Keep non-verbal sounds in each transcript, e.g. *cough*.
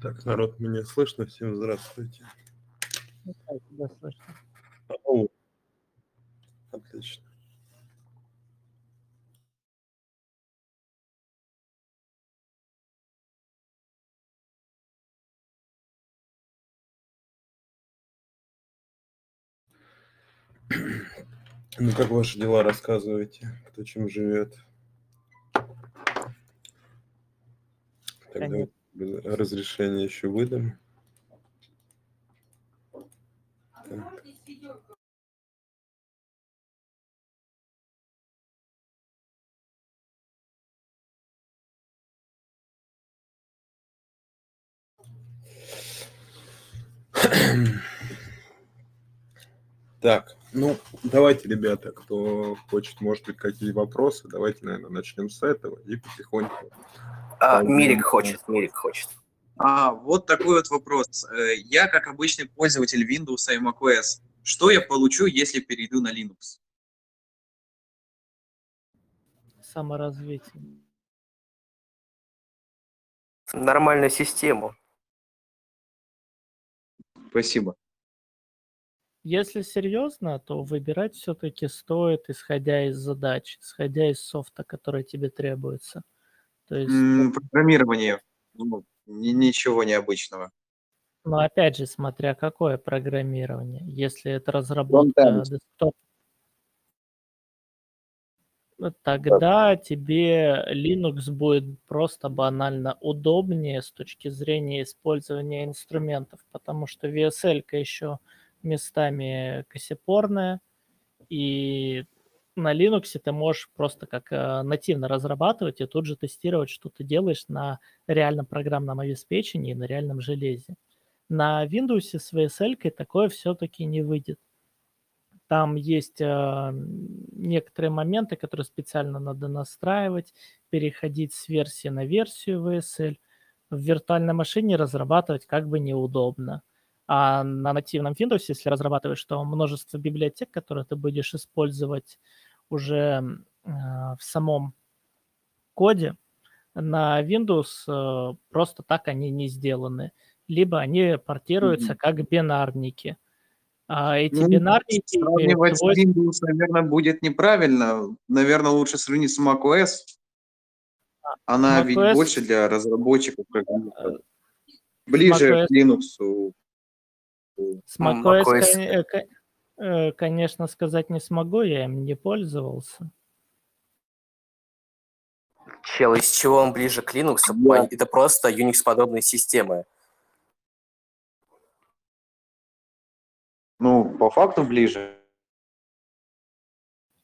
Так, народ, меня слышно? Всем здравствуйте. Ну, да, тебя слышно. О, отлично. *clears throat* Ну, как ваши дела, рассказывайте, кто чем живет. Тогда Конечно. Разрешение еще выдам. Так. *clears throat* Так, ну, давайте, ребята, кто хочет, может быть, какие вопросы, давайте, наверное, начнем с этого и потихоньку. А. Мирик хочет, Мирик хочет. А, вот такой вот вопрос. Э, Я, как обычный пользователь Windows и macOS, что я получу, если перейду на Linux? Саморазвитие. Нормальную систему. Спасибо. Если серьезно, то выбирать все-таки стоит, исходя из задач, исходя из софта, который тебе требуется. То есть, Программирование. Ну, ни- ничего необычного. но опять же, смотря какое программирование. Если это разработка десктоп, тогда тебе Linux будет просто банально удобнее с точки зрения использования инструментов, потому что VSL еще местами косипорная, и на Linux ты можешь просто как э, нативно разрабатывать и тут же тестировать, что ты делаешь на реальном программном обеспечении и на реальном железе. На Windows с VSL такое все-таки не выйдет. Там есть э, некоторые моменты, которые специально надо настраивать, переходить с версии на версию VSL. В виртуальной машине разрабатывать как бы неудобно. А на нативном Windows, если разрабатываешь, то множество библиотек, которые ты будешь использовать уже э, в самом коде, на Windows э, просто так они не сделаны. Либо они портируются Мгм. как бинарники. А эти Ну, бинарники Сравнивать с свойств- Windows, наверное, будет неправильно. Наверное, лучше сравнить с macOS. Она ведь macOS больше для разработчиков. программистов. Ближе macOS к Linux. С macOS, macOS. Э, конечно, сказать не смогу, я им не пользовался. Чел, из чего он ближе к Linux? Да. Это просто Unix-подобные системы. Ну, по факту ближе.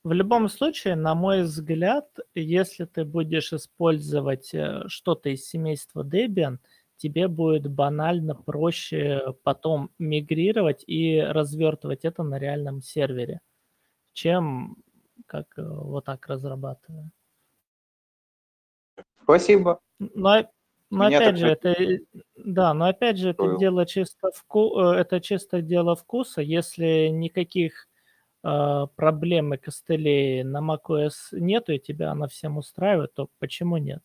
В любом случае, на мой взгляд, если ты будешь использовать э, что-то из семейства Debian, тебе будет банально проще потом мигрировать и развертывать это на реальном сервере, чем как э, вот так разрабатывая. Спасибо. Но, но Меня опять же, это да, но опять же, это дело чисто вку, э, это чисто дело вкуса. Если никаких э, проблем и костылей на macOS нету, и тебя она всем устраивает, то почему нет?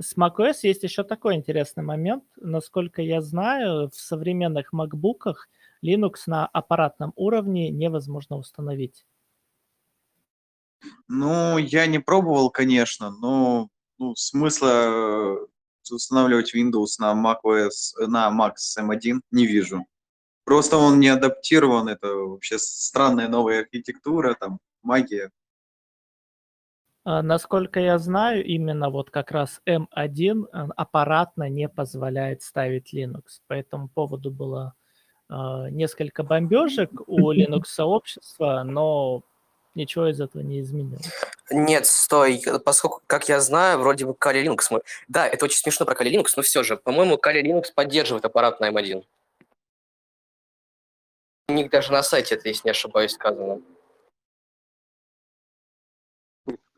С macOS есть еще такой интересный момент. Насколько я знаю, в современных MacBook'ах Linux на аппаратном уровне невозможно установить. Ну, я не пробовал, конечно, но ну, смысла э, устанавливать Windows на macOS, на Mac с M1 не вижу. Просто он не адаптирован, это вообще странная новая архитектура, там, магия. А, Насколько я знаю, именно вот как раз M1 э, аппаратно не позволяет ставить Linux. По этому поводу было э, несколько бомбежек у *laughs* Linux сообщества, но ничего из этого не изменилось. Нет, стой, поскольку, как я знаю, вроде бы Kali Linux... мы- Да, это очень смешно про Kali Linux, но все же, по-моему, Kali Linux поддерживает аппарат на M1. У них даже на сайте это, если не ошибаюсь, сказано.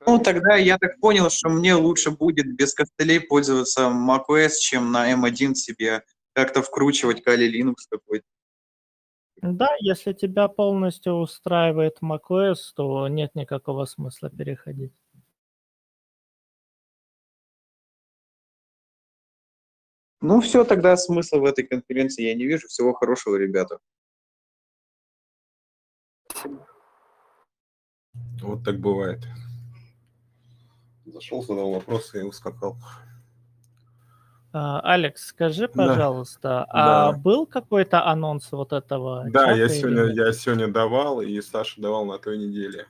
Ну, тогда я так понял, что мне лучше будет без костылей пользоваться macOS, чем на M1 себе как-то вкручивать Kali Linux какой-то. Да, если тебя полностью устраивает macOS, то нет никакого смысла переходить. Ну все, тогда смысла в этой конференции я не вижу. Всего хорошего, ребята. Вот так бывает. Зашел, задал вопросы и ускакал. А, Алекс, скажи, Да. пожалуйста, а Да. был какой-то анонс вот этого Да, я сегодня, я сегодня давал, и Саша давал на той неделе.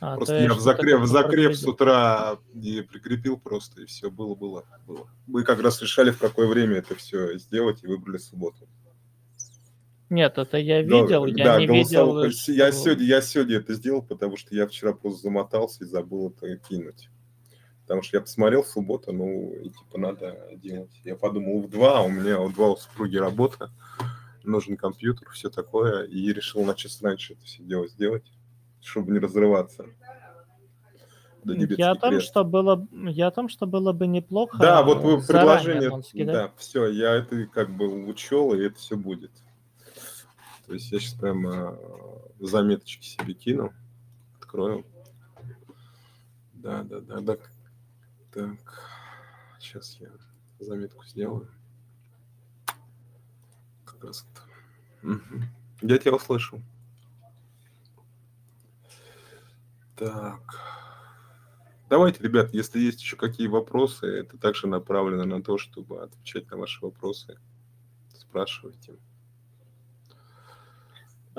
А, Просто то я в закреп, в закреп с утра и прикрепил просто, и все, было, было, было. Мы как раз решали, в какое время это все сделать, и выбрали субботу. Нет, это я Да, видел, я да, не голосовал. видел, Я что- сегодня, я сегодня это сделал, потому что я вчера просто замотался и забыл это кинуть. Потому что я посмотрел в субботу, ну, и типа надо делать. Я подумал, в два, у меня у два у супруги работа, нужен компьютер, все такое, и решил на час раньше это все дело сделать, чтобы не разрываться. до Я о том, крест. что было, я о том, что было бы неплохо. Да, вот вы кидать. да, все, я это как бы учел, и это все будет. То есть я сейчас прямо заметочки себе кину, открою. Да, да, да, да. Так, сейчас я заметку сделаю. Как раз это. Мгм. Я тебя услышал. Так. Давайте, ребят, если есть еще какие вопросы, это также направлено на то, чтобы отвечать на ваши вопросы. Спрашивайте.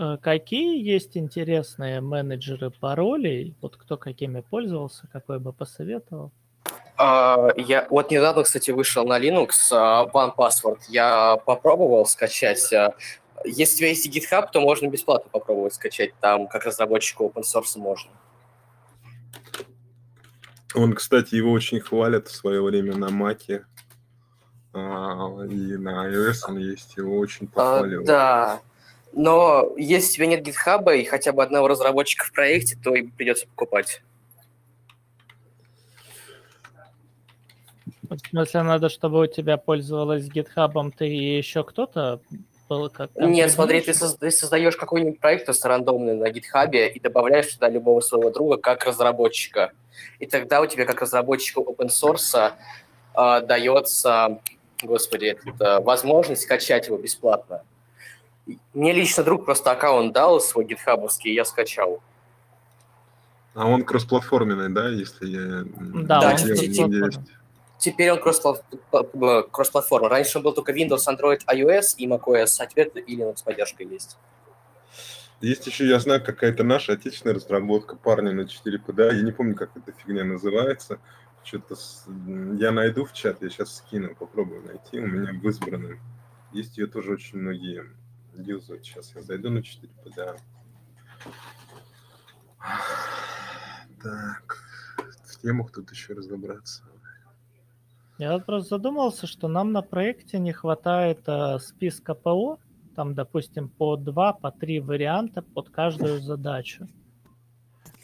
Э, Какие есть интересные менеджеры паролей? Вот кто какими пользовался, какой бы посоветовал? А, Я вот недавно, кстати, вышел на Linux а, One Password. Я попробовал скачать. а, Если у тебя есть GitHub, то можно бесплатно попробовать скачать. Там как разработчику open source можно. Он, кстати, его очень хвалят в свое время на Маке а, и на iOS он есть, его очень А, похваливают. да. Но если у тебя нет GitHub и хотя бы одного разработчика в проекте, то им придется покупать. В смысле, надо, чтобы у тебя пользовалась GitHub, ты и еще кто-то был как Нет, смотри, ты, contribution? соз- ты создаешь какой-нибудь проект просто рандомный на GitHub и добавляешь туда любого своего друга как разработчика. И тогда у тебя как разработчику open source а, дается, господи, это, возможность скачать его бесплатно. Мне лично друг просто аккаунт дал свой гитхабовский, и я скачал. А он кроссплатформенный, да, если я Да, Да, есть. Теперь он кросс-пла- кросс-платформа. Раньше он был только Windows, Android, iOS и macOS, а теперь и Linux поддержка есть. Есть еще, я знаю, какая-то наша отечественная разработка парня на 4 PDA. Я не помню, как эта фигня называется. Что-то с- я найду в чат, я сейчас скину, попробую найти. У меня в избранном. Есть ее тоже очень многие юзают. Сейчас я зайду на 4 PDA. Так, в темах тут еще разобраться. Я вот просто задумался, что нам на проекте не хватает э, списка ПО, там, допустим, по два, по три варианта под каждую задачу.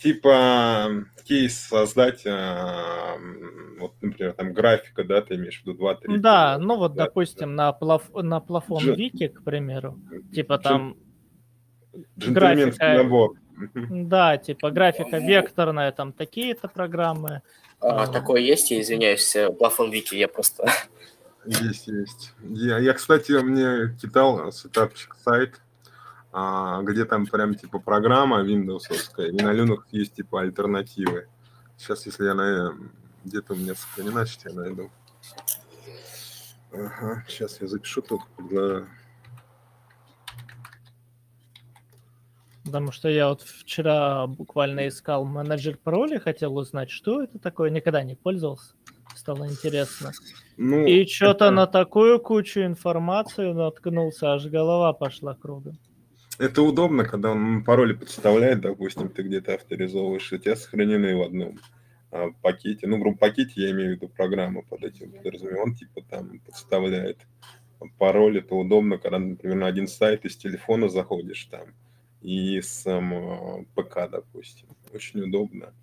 Типа кейс создать, а, вот, например, там графика, да, ты имеешь в виду 2-3. Да, ну вот, Да, допустим, на, плаф- на плафон Джин- Вики, к примеру, типа Джен- там, Джентльменский графика. набор. Да, типа графика векторная, там такие-то программы. А, А. Такое есть, я извиняюсь, э, плафон Вики, я просто... Есть, есть. Я, я, кстати, мне кидал сетапчик сайт, а, где там прям типа программа виндовсовская, и на Linux есть типа альтернативы. Сейчас, если я на где-то у меня сохранена, сейчас я найду. Ага, сейчас я запишу тут. для- Потому что я вот вчера буквально искал менеджер паролей, хотел узнать, что это такое, никогда не пользовался. Стало интересно. Ну, И что-то это- на такую кучу информации наткнулся, аж голова пошла кругом. Это удобно, когда он пароли подставляет, допустим, ты где-то авторизовываешь, у тебя сохранены в одном а, пакете. Ну, в пакете я имею в виду программу под этим подразумеваю. Он типа там подставляет пароль. Это удобно, когда, например, на один сайт из телефона заходишь там и с ПК, допустим. Очень удобно.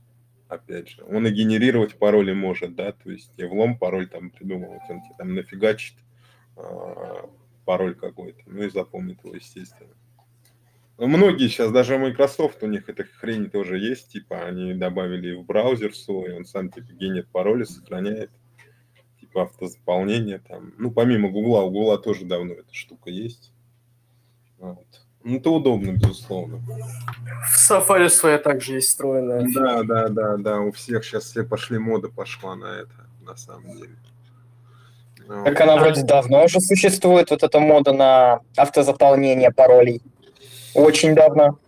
Опять же, он и генерировать пароли может, да, то есть и влом пароль там придумывать, он тебе там нафигачит а, пароль какой-то, ну и запомнит его, естественно. Многие сейчас, даже Microsoft, у них эта хрень тоже есть, типа они добавили в браузер свой, он сам типа генит пароли, сохраняет. Типа автозаполнение там. Ну, помимо Гугла, у Гугла тоже давно эта штука есть. Вот. Ну, это удобно, безусловно. В Safari своя также есть встроенная. Да, да, да, да. У всех сейчас все пошли, мода пошла на это, на самом деле. Вот. Так она вроде давно уже существует, вот эта мода на автозаполнение паролей. Очень давно.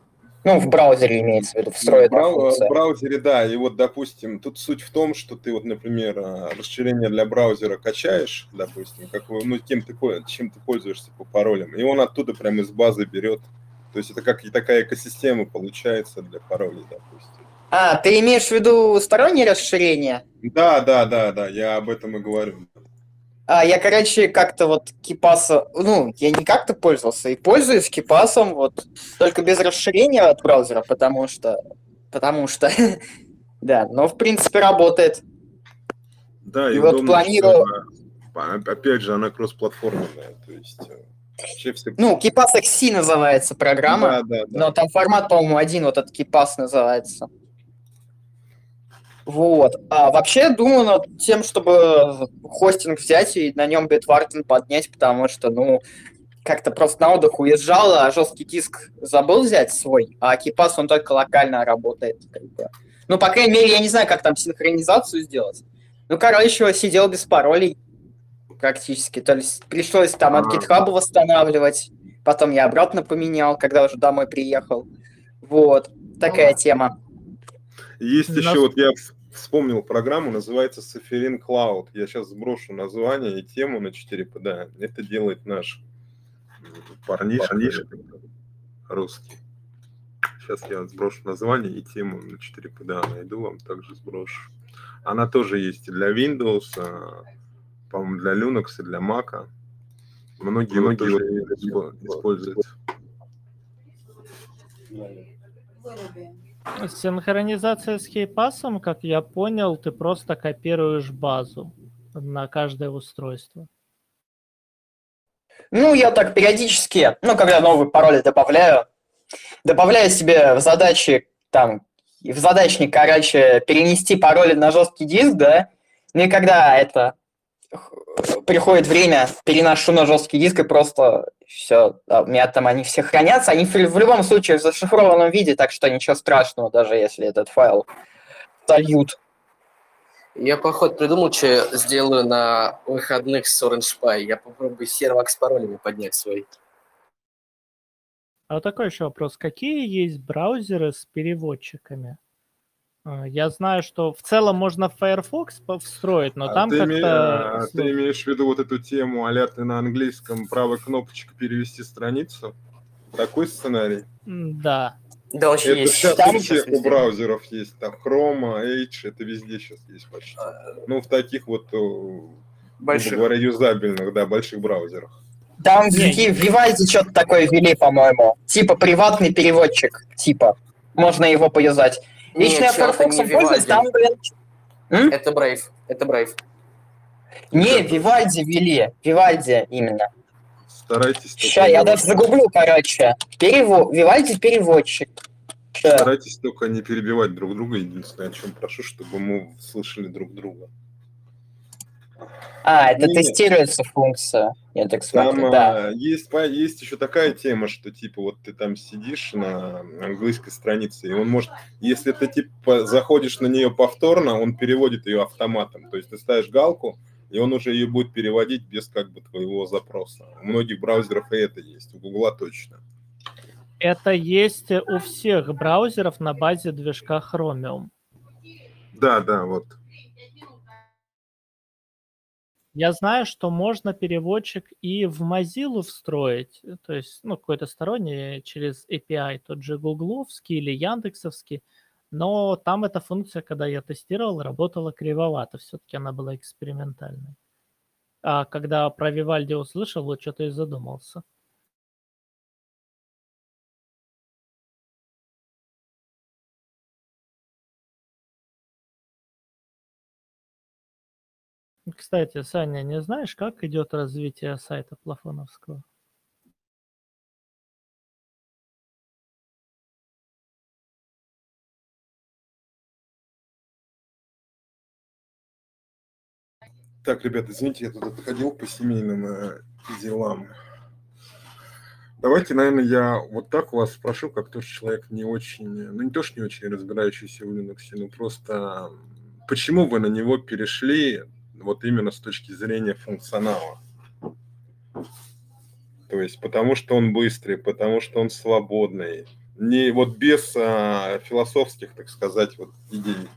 Ну, в браузере имеется в виду, встроенная Брау- функция. В браузере, да. И вот, допустим, тут суть в том, что ты вот, например, а, расширение для браузера качаешь, допустим, как, ну, кем ты, чем ты пользуешься по паролям, и он оттуда прямо из базы берет. То есть это как и такая экосистема получается для паролей, допустим. А, ты имеешь в виду стороннее расширение? Да, да, да, да, я об этом и говорю. А, я, короче, как-то вот Кипаса... Ну, я не как-то пользовался, и пользуюсь Кипасом вот только без расширения от браузера, потому что... Потому что... *laughs* Да, но в принципе работает. Да, И и, вот планирую- что она- опять же, она кроссплатформенная, то есть э, все... Ну, Кипас XC называется программа, да, да, да. но там формат, по-моему, один, вот этот Кипас называется. Вот. А вообще думаю над тем, чтобы хостинг взять и на нем Bitwarden поднять, потому что, ну, как-то просто на отдых уезжал, а жесткий диск забыл взять свой, а Кипас, он только локально работает. как бы. Ну, по крайней мере, я не знаю, как там синхронизацию сделать. Ну, короче, сидел без паролей практически. То есть пришлось там от. GitHub восстанавливать. Потом я обратно поменял, когда уже домой приехал. Вот. Такая тема. Есть еще, вот я вспомнил программу, называется Saferin Cloud. Я сейчас сброшу название и тему на 4 Да, это делает наш м, парнишка, русский. Сейчас я сброшу название и тему на 4 да найду, вам также сброшу. Она тоже есть и для Windows, а, по-моему, для Linux и для Mac. Многие, многие вот испо- используют. Синхронизация с кейпасом, как я понял, ты просто копируешь базу на каждое устройство. Ну, я так периодически, ну, когда новые пароли добавляю, добавляю себе в задачи, там, в задачник, короче, перенести пароли на жесткий диск, да, ну и когда это приходит время, переношу на жесткий диск и просто все, у меня там они все хранятся, они в, любом случае в зашифрованном виде, так что ничего страшного, даже если этот файл сольют. Я, походу, придумал, что я сделаю на выходных с Orange Pi. Я попробую сервак с паролями поднять свой. А вот такой еще вопрос. Какие есть браузеры с переводчиками? А, Я знаю, что в целом можно Firefox встроить, но А там ты, име- как-то... а ты имеешь в виду вот эту тему, а ты на английском правой кнопочкой перевести страницу? Такой сценарий? Да. Да, еще Это есть. сейчас Там у всех у браузеров есть. Там Chrome, Edge, это везде сейчас есть почти. Ну, в таких вот, э, Больших. говоря, юзабельных, да, больших браузерах. Там в Не. В Vivaldi что-то такое ввели, по-моему. Типа приватный переводчик, типа. Можно его поюзать. Лично я Firefox пользуюсь, там, блин... Это Brave. Это Brave. Не, Вивальди ввели. Вивальди именно. Старайтесь только, Ща, я даже загублю, короче. Перево... Вивальди переводчик. Ща. старайтесь только не перебивать друг друга. Единственное, о чем прошу, чтобы мы слышали друг друга. А, это Не. тестируется функция. Я так Там да. а, есть, есть еще такая тема, что типа вот ты там сидишь на английской странице, и он может, если ты типа заходишь на нее повторно, он переводит ее автоматом. То есть ты ставишь галку, и он уже ее будет переводить без как бы твоего запроса. У многих браузеров и это есть, у Гугла точно. Это есть у всех браузеров на базе движка Chromium. Да, да, вот. Я знаю, что можно переводчик и в Mozilla встроить, то есть, ну, какой-то сторонний через API, тот же гугловский или яндексовский, но там эта функция, когда я тестировал, работала кривовато, все-таки она была экспериментальной. А когда про Вивальди услышал, вот что-то и задумался. Кстати, Саня, не знаешь, как идет развитие сайта Плафоновского? Так, ребята, извините, я тут отходил по семейным э, делам. Давайте, наверное, я вот так у вас спрошу, как тоже человек не очень, ну не то, что не очень разбирающийся в Linux, но просто почему вы на него перешли вот именно с точки зрения функционала? То есть потому что он быстрый, потому что он свободный, не вот без а, философских, так сказать, вот идей.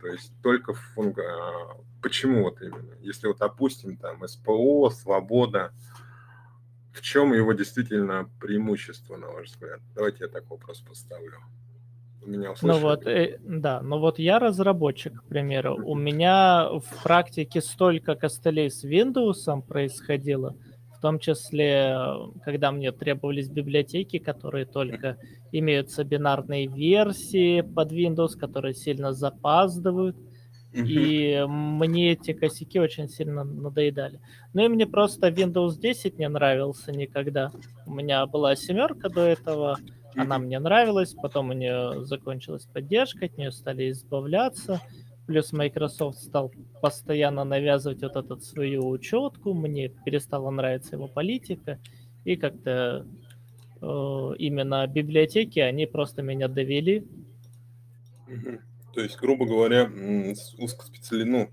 То есть только функ... А, почему вот именно? Если вот опустим там СПО, свобода, в чем его действительно преимущество, на ваш взгляд? Давайте я так вопрос поставлю. Меня ну вот, э, да, ну вот я разработчик, к примеру. У меня в практике столько костылей с Windows происходило, в том числе, когда мне требовались библиотеки, которые только имеются бинарные версии под Windows, которые сильно запаздывают. И мне эти косяки очень сильно надоедали. Ну и мне просто Windows 10 не нравился никогда. У меня была семерка до этого, она мне нравилась, потом у нее закончилась поддержка, от нее стали избавляться. Плюс Microsoft стал постоянно навязывать вот эту свою учетку, мне перестала нравиться его политика, и как-то э, именно библиотеки, они просто меня довели. То есть, грубо говоря, узкоспециали... ну,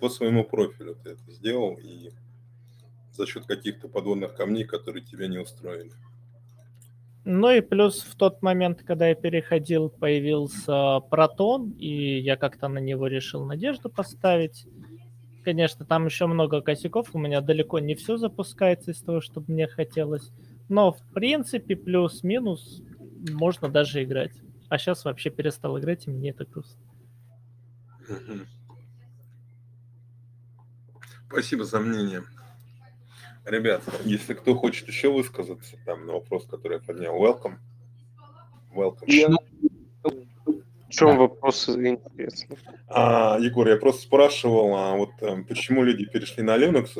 по своему профилю ты это сделал, и за счет каких-то подводных камней, которые тебя не устроили. Ну и плюс в тот момент, когда я переходил, появился Протон, и я как-то на него решил надежду поставить. Конечно, там еще много косяков, у меня далеко не все запускается из того, что мне хотелось. Но, в принципе, плюс-минус можно даже играть. А сейчас вообще перестал играть, и мне это грустно. Спасибо за мнение. Ребят, если кто хочет еще высказаться там на вопрос, который я поднял, welcome. Welcome. Я... В чем да. вопрос интересный? А, Егор, я просто спрашивал, а вот а, почему люди перешли на Linux,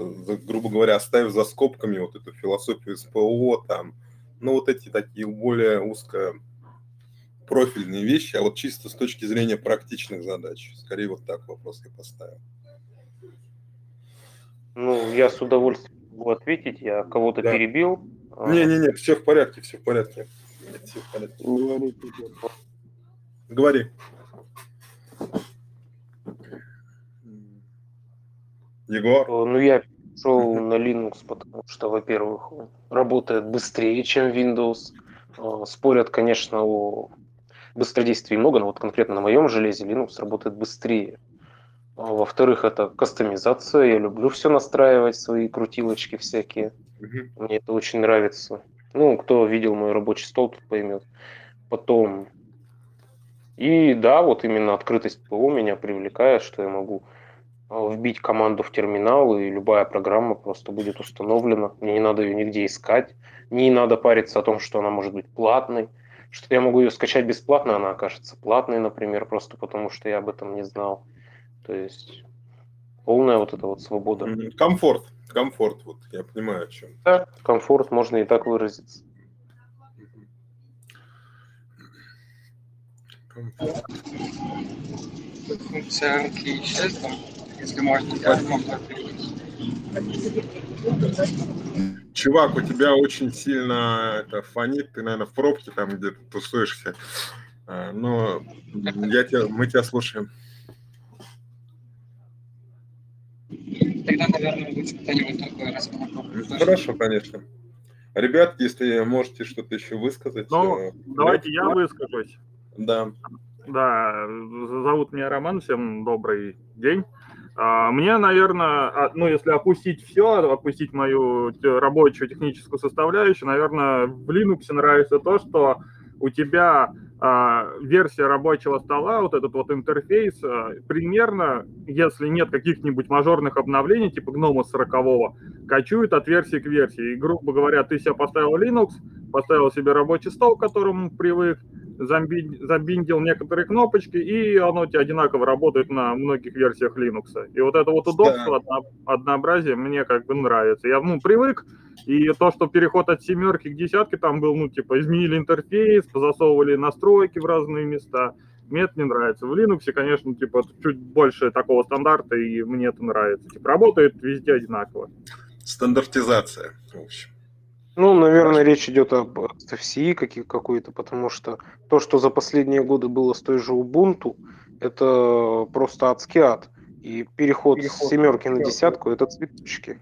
грубо говоря, оставив за скобками вот эту философию СПО, там, ну вот эти такие более узко профильные вещи, а вот чисто с точки зрения практичных задач. Скорее вот так вопрос я поставил. Ну, я с удовольствием могу ответить, я кого-то да. перебил. Не-не-не, все в порядке, все в порядке. Нет, все в порядке. Говори. Говори. Егор? Ну, я перешел на Linux, потому что, во-первых, работает быстрее, чем Windows. А, спорят, конечно, о быстродействии много, но вот конкретно на моем железе Linux работает быстрее. Во-вторых, это кастомизация. Я люблю все настраивать, свои крутилочки всякие. Угу. Мне это очень нравится. Ну, кто видел мой рабочий стол, тот поймет. Потом... И да, вот именно открытость ПО меня привлекает, что я могу а, вбить команду в терминал, и любая программа просто будет установлена. Мне не надо ее нигде искать. Не надо париться о том, что она может быть платной что я могу ее скачать бесплатно, она окажется платной, например, просто потому что я об этом не знал. То есть полная вот эта вот свобода. Комфорт, комфорт, вот я понимаю, о чем. Да, комфорт, можно и так выразиться. Комфорт. Функция исчез, если можно, я комфорт Чувак, у тебя очень сильно это фонит, ты, наверное, в пробке там где-то тусуешься. А, но я тебя, мы тебя слушаем. Тогда, наверное, будет кто-нибудь такой раз. Хорошо, конечно. Ребят, если можете что-то еще высказать. Ну, э, давайте я выскажусь. Да. Да, зовут меня Роман, всем добрый день. А, мне, наверное, а, ну, если опустить все, опустить мою рабочую техническую составляющую, наверное, в Linux нравится то, что у тебя версия рабочего стола, вот этот вот интерфейс, примерно, если нет каких-нибудь мажорных обновлений, типа гнома 40 качует от версии к версии. И, грубо говоря, ты себе поставил Linux, поставил себе рабочий стол, к которому привык, забиндил некоторые кнопочки, и оно у тебя одинаково работает на многих версиях Linux. И вот это вот удобство, да. однообразие мне как бы нравится. Я, ну, привык, и то, что переход от семерки к десятке там был, ну, типа, изменили интерфейс, засовывали настройки в разные места, Мне это не нравится. В Linux, конечно, типа чуть больше такого стандарта, и мне это нравится. Типа работает везде одинаково. Стандартизация, в общем. Ну, наверное, речь идет об FCI какой-то, потому что то, что за последние годы было с той же Ubuntu, это просто адский ад. И переход, с семерки на десятку – это цветочки.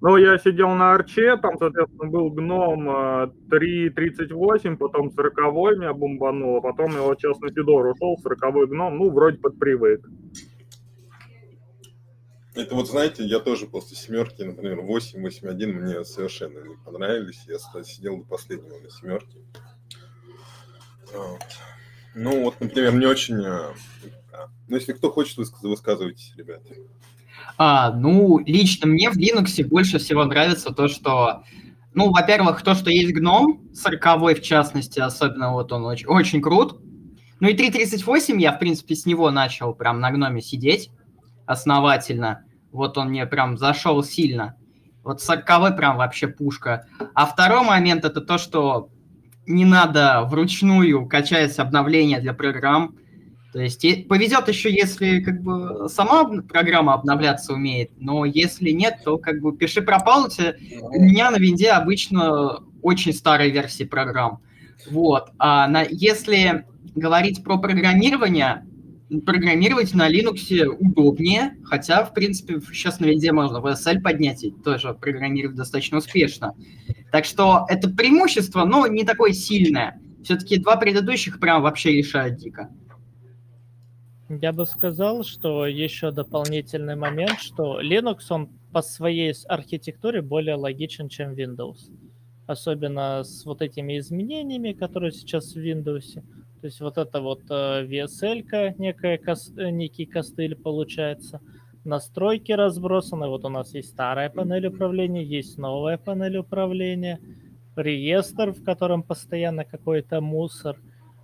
Ну, я сидел на арче, там, соответственно, был гном э, 3.38, потом 40 меня бомбануло, потом я вот сейчас на Федор ушел, 40 гном, ну, вроде подпривык. Это вот, знаете, я тоже после семерки, например, 8, 8.1 мне совершенно не понравились. Я сидел до последнего на семерке. Вот. Ну, вот, например, не очень... а, Ну, если кто хочет, выск- высказывайтесь, ребята. А, ну, лично мне в Linux больше всего нравится то, что, ну, во-первых, то, что есть гном, 40 в частности, особенно вот он очень, очень крут. Ну и 3.38 я, в принципе, с него начал прям на гноме сидеть основательно. Вот он мне прям зашел сильно. Вот 40 прям вообще пушка. А второй момент это то, что не надо вручную качать обновления для программ. То есть повезет еще, если как бы сама программа обновляться умеет, но если нет, то как бы пиши пропал. У меня на винде обычно очень старые версии программ. Вот. А на, если говорить про программирование, программировать на Linux удобнее, хотя, в принципе, сейчас на винде можно VSL поднять и тоже программировать достаточно успешно. Так что это преимущество, но не такое сильное. Все-таки два предыдущих прям вообще решают дико. Я бы сказал, что еще дополнительный момент, что Linux, он по своей архитектуре более логичен, чем Windows. Особенно с вот этими изменениями, которые сейчас в Windows. То есть вот это вот э, VSL, некая э, некий костыль получается. Настройки разбросаны. Вот у нас есть старая панель управления, есть новая панель управления. Реестр, в котором постоянно какой-то мусор.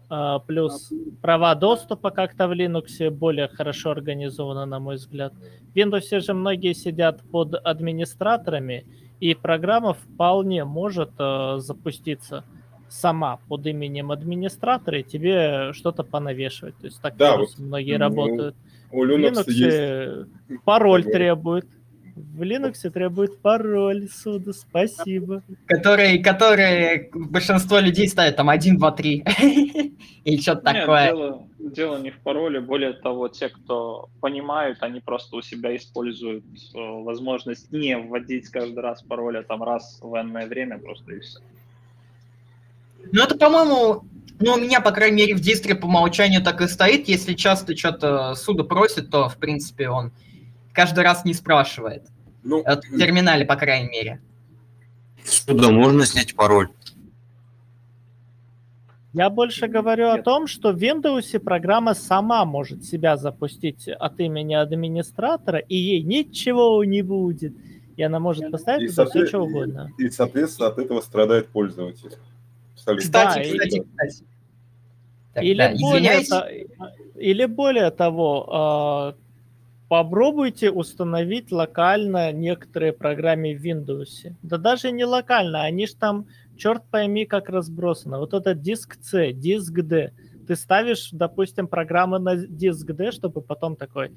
А, Плюс права доступа как-то в Linux более хорошо организованы, на мой взгляд. В Windows же многие сидят под администраторами, и программа вполне может э, запуститься сама под именем администратора и тебе что-то понавешивать. То есть так Да, вот, многие ну, работают. У В Linux Linux есть... пароль требует. В Linux требует пароль, суда, спасибо. Которые, которые большинство людей ставят там 1, 2, 3. Или что-то такое. дело, дело не в пароле. Более того, те, кто понимают, они просто у себя используют э, возможность не вводить каждый раз пароль, а там раз в энное время просто и все. Ну, это, по-моему, ну, у меня, по крайней мере, в дистре по умолчанию так и стоит. Если часто что-то суда просит, то, в принципе, он каждый раз не спрашивает. Ну, Вот в терминале, по крайней мере. Сюда можно снять пароль? Я больше говорю о Нет. том, что в Windows программа сама может себя запустить от имени администратора, и ей ничего не будет. И она может поставить И, туда все, что угодно. и, соответственно, от этого страдает пользователь. Абсолютно. Кстати, Да, и- кстати, кстати. Так, Или, да, более то- или более того, а, попробуйте установить локально некоторые программы в Windows. Да даже не локально, они ж там, черт пойми, как разбросаны. Вот этот диск C, диск D. Ты ставишь, допустим, программы на диск D, чтобы потом такой,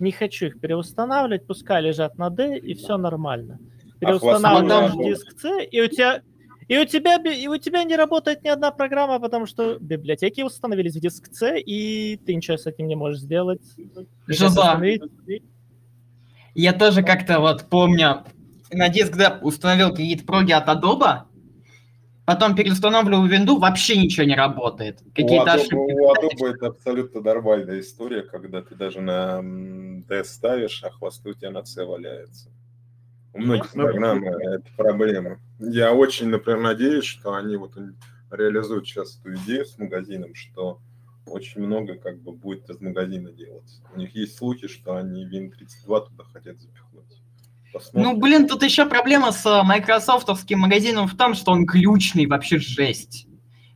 не хочу их переустанавливать, пускай лежат на D, и все нормально. Переустанавливаешь потом- диск C, и у тебя и у тебя и у тебя не работает ни одна программа, потому что библиотеки установились в диск C, и ты ничего с этим не можешь сделать. Установить. Я тоже как-то вот помню, на диск D установил какие-то проги от Adobe, потом переустанавливаю винду, вообще ничего не работает. У Какие-то Adobe, ошибки. у Adobe это абсолютно нормальная история, когда ты даже на D ставишь, а хвосты у тебя на C валяются. У многих Ну, программ это проблема. Я очень, например, надеюсь, что они вот реализуют сейчас эту идею с магазином, что очень много как бы будет из магазина делаться. У них есть слухи, что они Win32 туда хотят запихнуть. Посмотрим. Ну, блин, тут еще проблема с э, майкрософтовским магазином в том, что он глючный, вообще жесть.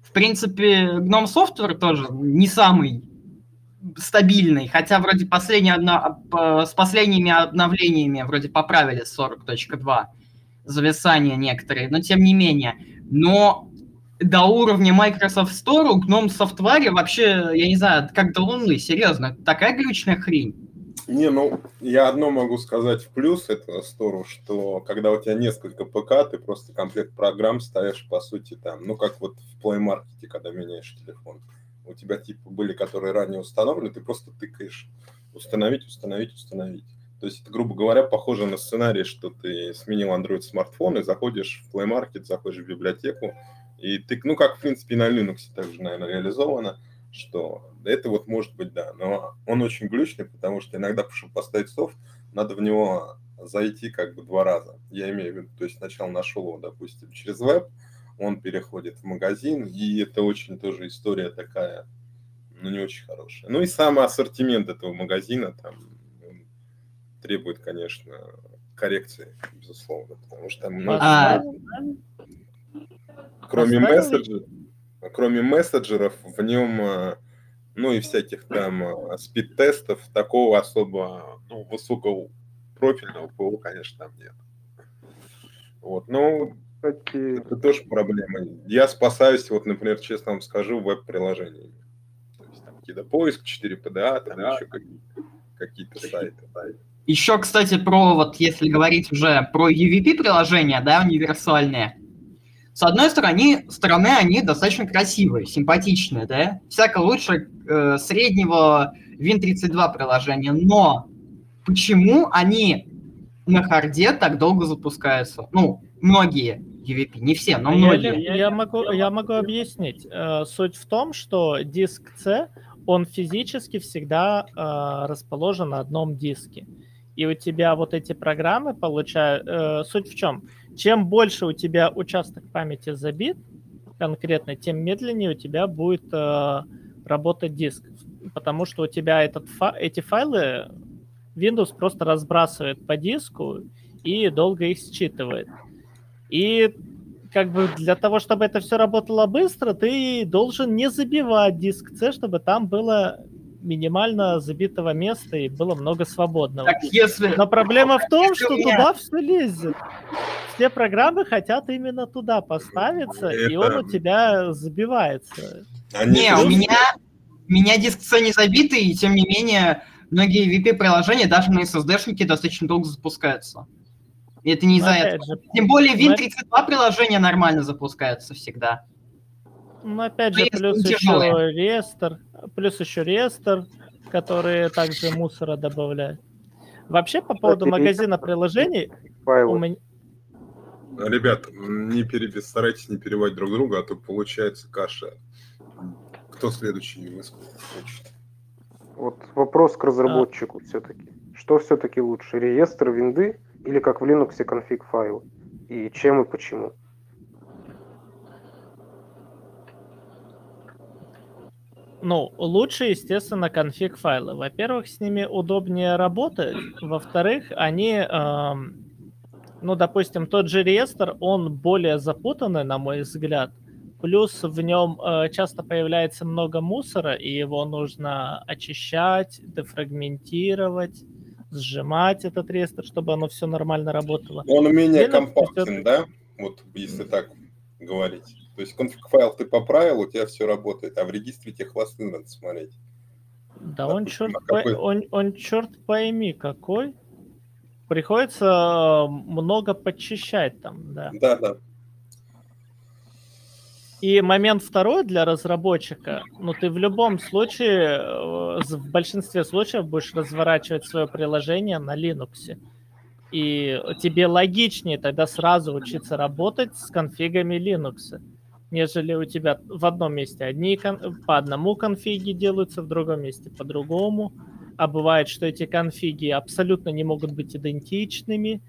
В принципе, Gnome Software тоже не самый стабильный, хотя вроде последние одно- п- с последними обновлениями вроде поправили 40.2 зависания некоторые, но тем не менее. Но до уровня Microsoft Store, у GNOME Software вообще, я не знаю, как до Луны, серьезно, такая глючная хрень. Не, ну, я одно могу сказать в плюс этого стору, что когда у тебя несколько ПК, ты просто комплект программ ставишь, по сути, там, ну, как вот в Play Market, когда меняешь телефон. У тебя, типа, были, которые ранее установлены, ты просто тыкаешь установить, установить, установить. То есть это, грубо говоря, похоже на сценарий, что ты сменил Android смартфон и заходишь в Play Market, заходишь в библиотеку, и ты, ну, как, в принципе, и на Linux также, наверное, реализовано, что это вот может быть, да, но он очень глючный, потому что иногда, чтобы поставить софт, надо в него зайти как бы два раза. Я имею в виду, то есть сначала нашел его, допустим, через веб, он переходит в магазин, и это очень тоже история такая, ну, не очень хорошая. Ну и сам ассортимент этого магазина там требует, конечно, коррекции, безусловно, потому что там А, кроме месседжеров, кроме месседжеров, в нем, э, ну и всяких там э, спид-тестов, такого особо ну, высокого профильного ПО, конечно, там нет. Вот, ну, Кстати, это тоже проблема. Я спасаюсь, вот, например, честно вам скажу, веб-приложениями. То есть там кинопоиск, 4 PDA, там еще какие-то, какие-то сайты. Еще, кстати, про вот, если говорить уже про UVP приложения, да, универсальные. С одной стороны, стороны они достаточно красивые, симпатичные, да, всяко лучше э, среднего Win32 приложения, но почему они на харде так долго запускаются? Ну, многие UVP, не все, но А я, многие. я- я могу, я могу объяснить. Э, Суть в том, что диск C, он физически всегда э, расположен на одном диске. И у тебя вот эти программы получают... э, Суть в чем? Чем больше у тебя участок памяти забит, конкретно, тем медленнее у тебя будет э, работать диск. Потому что у тебя этот фа- эти файлы Windows просто разбрасывает по диску и долго их считывает. И как бы для того, чтобы это все работало быстро, ты должен не забивать диск C, чтобы там было минимально забитого места и было много свободного. Так если... Но проблема в том, Если что меня- туда все лезет. Все программы хотят именно туда поставиться, и он Это- у тебя забивается. Они Не, у меня, у меня диск C не забитый, и тем не менее, многие VP-приложения даже на SSD-шнике достаточно долго запускаются. И это не из-за этого. же, Тем более но- Win32 приложения нормально запускаются всегда. Ну, опять же, плюс еще реестр, плюс еще реестр, который также мусора добавляет. Вообще, по поводу магазина приложений, у меня... Ребят, не переби- старайтесь не перебивать друг друга, а то получается каша. Кто следующий хочет? Вот вопрос к разработчику все-таки. Что все-таки лучше, реестр винды или как в Linux конфиг файлы? И чем и почему? Ну, лучше, естественно, конфиг файлы. Во-первых, с ними удобнее работать. Во-вторых, они, эм, ну, допустим, тот же реестр, он более запутанный, на мой взгляд. Плюс в нем э, часто появляется много мусора, и его нужно очищать, дефрагментировать, сжимать этот реестр, чтобы оно все нормально работало. Он менее Linux компактен, несет- да? Вот если так говорить. То есть конфиг файл ты поправил, у тебя все работает, а в регистре тебе хвосты надо смотреть. Да Да, он тут черт, по- какой- он, он черт пойми какой. Приходится э, много подчищать там, да. Да, да. И момент второй для разработчика, ну ты в любом случае, э, в большинстве случаев будешь разворачивать свое приложение на Linux. И тебе логичнее тогда сразу учиться работать с конфигами Linux, нежели у тебя в одном месте одни кон- по одному конфиги делаются, в другом месте по другому. А бывает, что эти конфиги абсолютно не могут быть идентичными,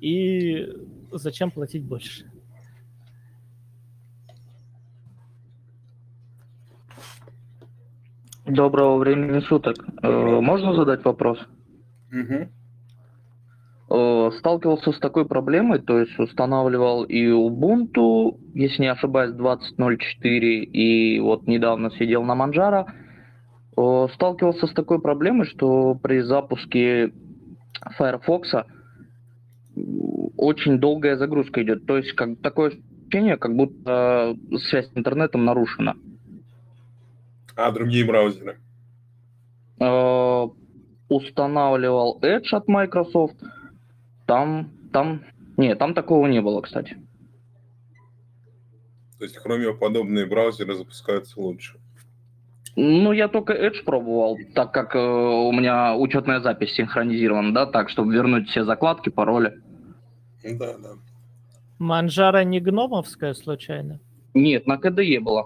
и зачем платить больше? Доброго времени суток. Э, Можно задать вопрос? Мгм. Э, Сталкивался с такой проблемой, то есть устанавливал и Ubuntu, если не ошибаюсь, 20.04, и вот недавно сидел на Manjaro. Э, Сталкивался с такой проблемой, что при запуске Firefox очень долгая загрузка идет. То есть как такое ощущение, как будто связь с интернетом нарушена. А другие браузеры? Э, Устанавливал Edge от Microsoft. Там, там, нет, там такого не было, кстати. То есть Chromium подобные браузеры запускаются лучше? Ну, я только Edge пробовал, так как э, у меня учетная запись синхронизирована, да, так, чтобы вернуть все закладки, пароли. Да, да. Манжара не гномовская случайно? Нет, на KDE была.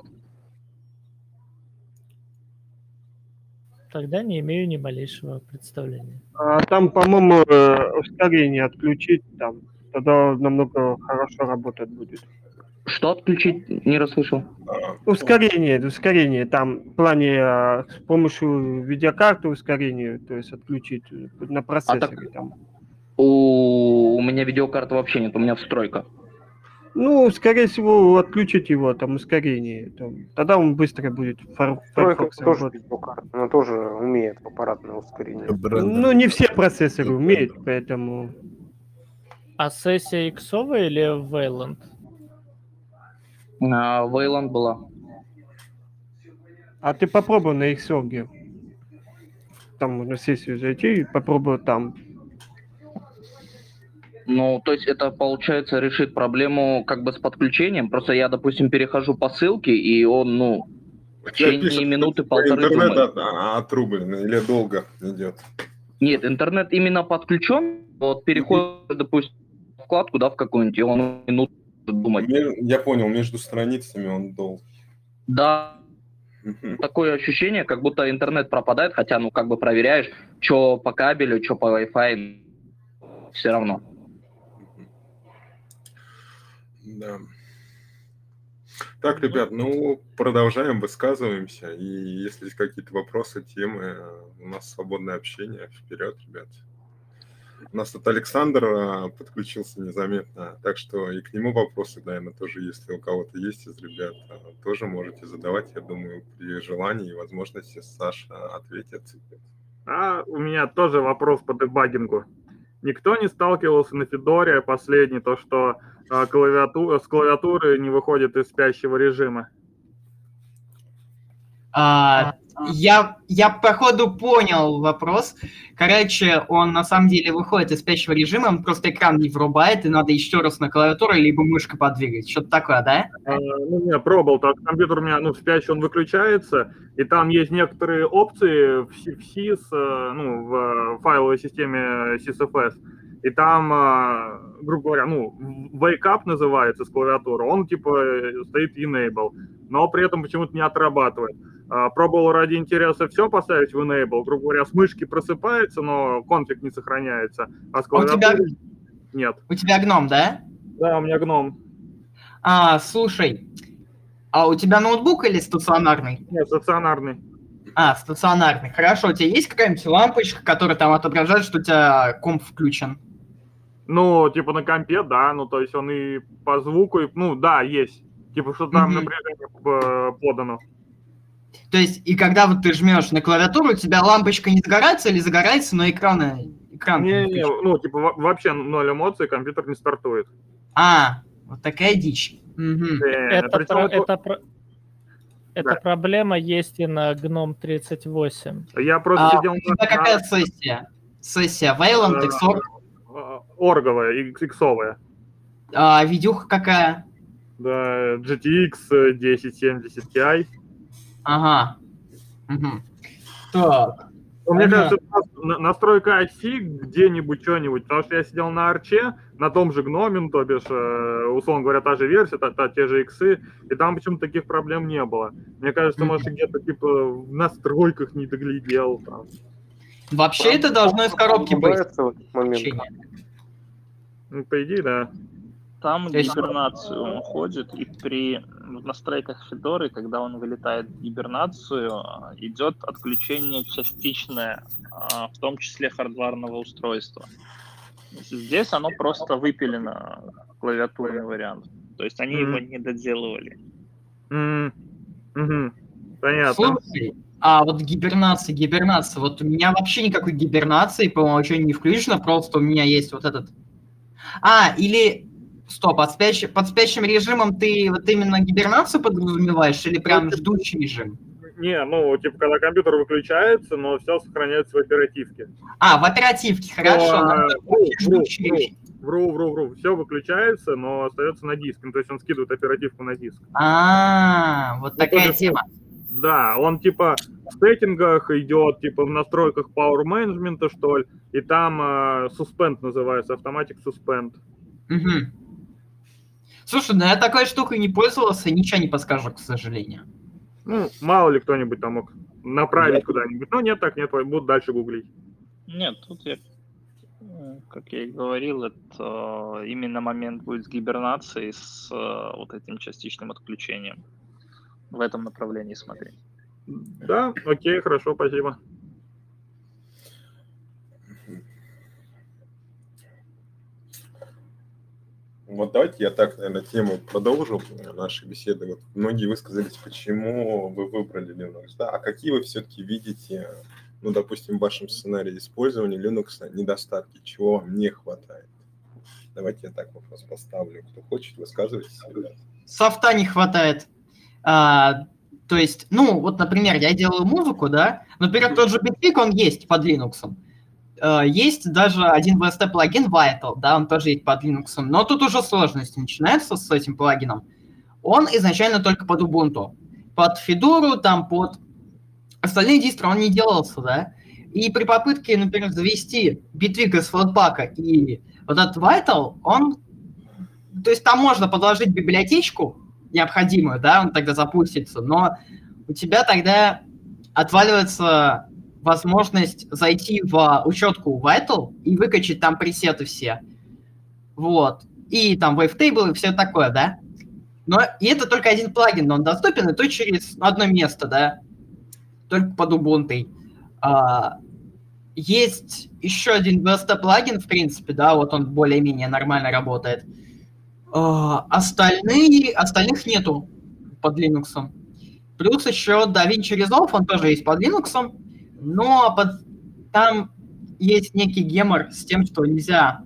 Тогда не имею ни малейшего представления. А там, по-моему, э, ускорение отключить, там, тогда намного хорошо работать будет. Что отключить? Не расслышал. Ускорение, ускорение, там в плане а, с помощью видеокарты ускорение, то есть отключить э, на процессоре там. У, у меня видеокарты вообще нет, у меня встройка. Ну, скорее всего, отключить его, там, ускорение. Там, тогда он быстро будет фар- Firefox тоже работать. она тоже умеет аппаратное ускорение. Ну, не все процессоры умеют, поэтому... А сессия иксовая или Wayland? А, Wayland была. А ты попробуй на Xorg. Там на сессию зайти и попробуй там. Ну, то есть это, получается, решит проблему как бы с подключением. Просто я, допустим, перехожу по ссылке, и он, ну, в течение минуты полторы Интернет думает. от- а, отрублен или долго идет. Нет, интернет именно подключен. Вот переходит, допустим, в вкладку, да, в какую-нибудь, и он минуту думать. Я понял, между страницами он долг. Да, такое ощущение, как будто интернет пропадает, хотя, ну, как бы проверяешь, что по кабелю, что по Wi-Fi, все равно. Да. Так, ребят, ну, продолжаем, высказываемся. И если есть какие-то вопросы, темы, э, у нас свободное общение. Вперед, ребят. У нас тут Александр а, подключился незаметно, так что и к нему вопросы, наверное, тоже, если у кого-то есть из ребят, а, тоже можете задавать. Я думаю, при желании и возможности Саша ответит. А у меня тоже вопрос по дебагингу. Никто не сталкивался на Федоре последний, то что а, клавиату- с клавиатуры не выходит из спящего режима. А, я, я, походу, понял вопрос. Короче, он на самом деле выходит из спящего режима, он просто экран не врубает, и надо еще раз на клавиатуру либо мышкой подвигать. Что-то такое, да? А, Ну, я пробовал, так компьютер у меня, ну, в спящий он выключается, и там есть некоторые опции в в SIS, э, ну, в э, файловой системе SysFS, и там, а, грубо говоря, ну, wake up называется с клавиатуры, он, типа, стоит enable, но при этом почему-то не отрабатывает. А, Пробовал ради интереса все поставить в enable, грубо говоря, с мышки просыпается, но конфиг не сохраняется, а с А у тебя- клавиатуры нет. У тебя гном, да? Да, у меня гном. А, слушай, а у тебя ноутбук или стационарный? Нет, стационарный. А, стационарный. Хорошо, у тебя есть какая-нибудь лампочка, которая там отображает, что у тебя комп включен? Ну, типа на компе, да, ну, то есть он и по звуку, и, ну, да, есть. Типа, что там Мгм. напряжение э, подано. То есть, и когда вот ты жмешь на клавиатуру, у тебя лампочка не загорается или загорается, но экрана, экран не Не, ну, типа, во- вообще ноль эмоций, компьютер не стартует. А, вот такая дичь. Э, Это, причем про- это- это, про- эта Да. проблема есть и на GNOME 38. Я просто А, сидел у тебя какая сессия? Сессия Э, Xorg, э, орговая, икс- иксовая. а видюха какая? Да, GTX э, 1070 Ti. Ага. Мгм. Так. Ну, мне Понятно. кажется, на- настройка оси где-нибудь что-нибудь, потому что я сидел на арче, на том же гноме, ну, то бишь, э, условно говоря, та же версия, та, та- те же иксы, и там почему-то таких проблем не было. Мне кажется, может, где-то типа в настройках не доглядел. Там. Вообще это должно из коробки быть. Момент. Ну, по идее, да. Там гибернацию он уходит, и при в настройках Федоры, когда он вылетает в гибернацию, идет отключение частичное, а, в том числе хардварного устройства. Здесь оно просто выпилено, клавиатурный вариант. То есть они Мгм. его не доделывали. Мгм. Понятно. Слушай, а вот гибернация, гибернация, вот у меня вообще никакой гибернации по умолчанию не включено, просто у меня есть вот этот... А, или Стоп, под, спящ... под спящим режимом ты вот именно гибернацию подразумеваешь или прям ждущий режим? Не, ну, типа, когда компьютер выключается, но все сохраняется в оперативке. А, в оперативке, хорошо. Но, ну, вру, вру, вру, вру, вру, вру. Все выключается, но остается на диске. Ну, то есть он скидывает оперативку на диск. А, вот Ну, такая тема. Да, он типа в сеттингах идет, типа в настройках Power Management, что ли, и там э, Suspend называется, Automatic Suspend. Мгм. Слушай, ну я такой штукой не пользовался, ничего не подскажу, к сожалению. Ну, мало ли кто-нибудь там мог направить куда-нибудь. Ну, нет, так нет, буду дальше гуглить. Нет, тут я, э, как я и говорил, это э, именно момент будет с гибернацией, с э, вот этим частичным отключением. В этом направлении смотри. Да, окей, хорошо, спасибо. Вот давайте я так, наверное, тему продолжу нашей беседы. Вот многие высказались, почему вы выбрали Linux, да, а какие вы все-таки видите, ну, допустим, в вашем сценарии использования Linux недостатки, чего вам не хватает? Давайте я так вопрос поставлю. Кто хочет, высказывайтесь. Софта не хватает. А, то есть, ну, вот, например, я делаю музыку, да, например, тот же Bitwig, он есть под Linux. А, Есть даже один VST плагин Vital, да, он тоже есть под Linux, но тут уже сложности начинаются с этим плагином. Он изначально только под Ubuntu. Под Fedora, там, под остальные дистры он не делался, да. И при попытке, например, завести Bitwig из флотпака и вот этот Vital, он... То есть там можно подложить библиотечку необходимую, да, он тогда запустится, но у тебя тогда отваливается возможность зайти в учетку Vital и выкачать там пресеты все. Вот. И там wavetable и все такое, да? Но и это только один плагин, но он доступен, и то через одно место, да? Только под Ubuntu. А, есть еще один VST плагин, в принципе, да, вот он более-менее нормально работает. А, остальные, остальных нету под Linux. Плюс еще DaVinci Resolve, он тоже есть под Linux, но под... там есть некий гемор с тем, что нельзя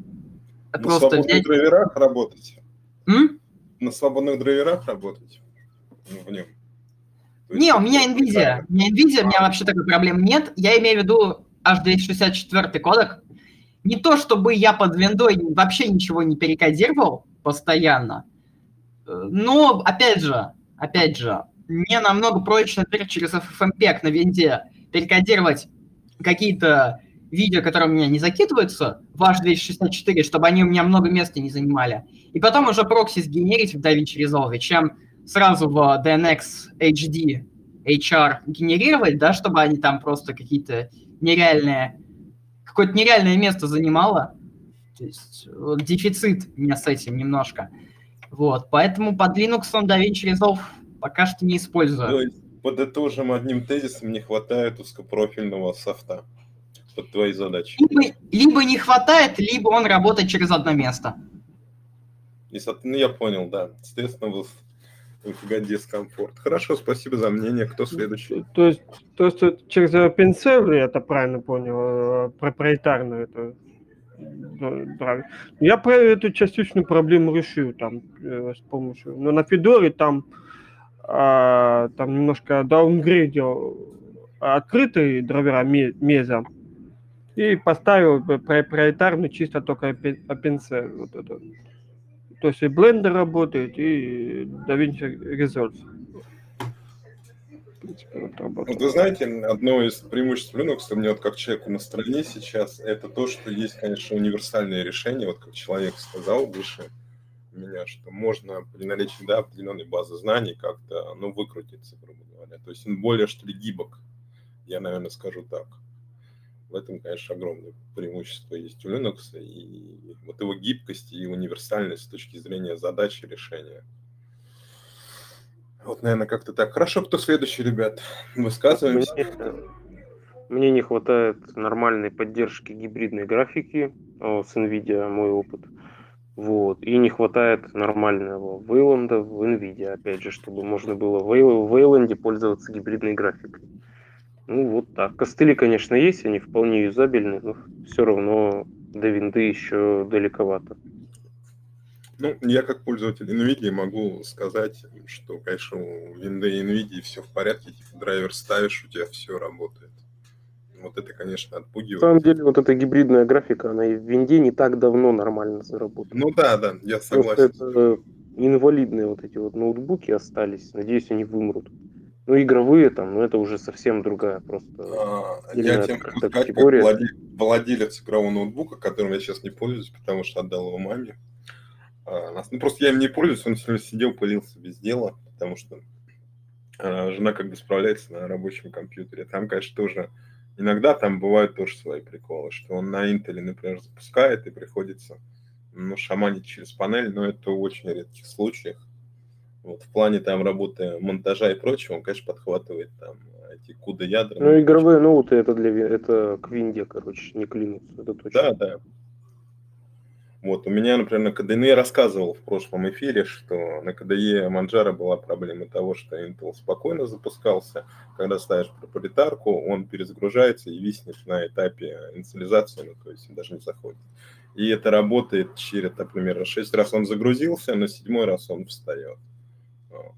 На просто свободных взять... драйверах работать? М? На свободных драйверах работать? Ну, в нем. То есть Не, у меня NVIDIA. У меня NVIDIA, у меня вообще такой проблем нет. Я имею в виду H264 кодек. Не то, чтобы я под виндой вообще ничего не перекодировал постоянно. Э, Но, опять же, опять же, мне намного проще, например, через FFmpeg на винде перекодировать какие-то видео, которые у меня не закидываются в H264, чтобы они у меня много места не занимали. И потом уже прокси сгенерить в DaVinci Resolve, чем сразу в DNX HD HR генерировать, да, чтобы они там просто какие-то нереальные, какое-то нереальное место занимало. То есть вот дефицит у меня с этим немножко. Вот, поэтому под Linux DaVinci Resolve пока что не использую. То есть, подытожим одним тезисом, не хватает узкопрофильного софта под твои задачи. Либо, либо не хватает, либо он работает через одно место. И, ну, я понял, да. Соответственно, вот нифига дискомфорт. Хорошо, спасибо за мнение. Кто следующий? То есть, то есть через OpenServer, я это правильно понял, э, проприетарно это да, драйв. Я про эту частичную проблему решил там э, с помощью. Но на Федоре там а, там немножко даунгрейдил открытые драйвера ме- меза и поставил бы проприетарный чисто только OpenServer. Вот. То есть и Blender работает, и DaVinci Resolve. Принципе, вот работает. Вот вы знаете, одно из преимуществ Linux, мне вот как человеку на стороне сейчас, это то, что есть, конечно, универсальное решение, вот как человек сказал выше меня, что можно при наличии да, определенной базы знаний как-то, ну, выкрутиться, грубо говоря. То есть он более, что ли, гибок, я, наверное, скажу так. В этом, конечно, огромное преимущество есть у Linux, и вот его гибкость и универсальность с точки зрения задачи решения. Вот, наверное, как-то так. Хорошо, кто следующий, ребят? Высказываемся. Мне, мне не хватает нормальной поддержки гибридной графики о, с NVIDIA, мой опыт. Вот. И не хватает нормального Wayland в NVIDIA, опять же, чтобы можно было в Wayl- в Wayland пользоваться гибридной графикой. Ну, вот так. Костыли, конечно, есть, они вполне юзабельны, но все равно до винды еще далековато. Ну, я как пользователь NVIDIA могу сказать, что, конечно, у Windows и NVIDIA все в порядке, типа драйвер ставишь, у тебя все работает. Вот это, конечно, На отпугивает. самом деле, вот эта гибридная графика, она и в винде не так давно нормально заработала. Ну да, да, я Просто согласен. это инвалидные вот эти вот ноутбуки остались. Надеюсь, они вымрут. Ну, игровые там, ну, это уже совсем другая просто А, Я сказать, как владе- владелец игрового ноутбука, которым я сейчас не пользуюсь, потому что отдал его маме. А, Ну, просто я им не пользуюсь, он все время сидел, пылился без дела, потому что а, жена как бы справляется на рабочем компьютере. Там, конечно, тоже иногда там бывают тоже свои приколы, что он на Intel, например, запускает и приходится ну, шаманить через панель, но это в очень редких случаях. Вот, в плане там работы монтажа и прочего, он, конечно, подхватывает там эти куда ядра. Ну, игровые ноуты это для это к винде, короче, не к Linux, это точно. Да, да. Вот, у меня, например, на ну, я рассказывал в прошлом эфире, что на KDE Manjaro была проблема того, что Intel спокойно запускался. Когда ставишь проприетарку, он перезагружается и виснет на этапе инициализации, ну, то есть он даже не заходит. И это работает через, например, 6 раз он загрузился, на седьмой раз он встает. Вот.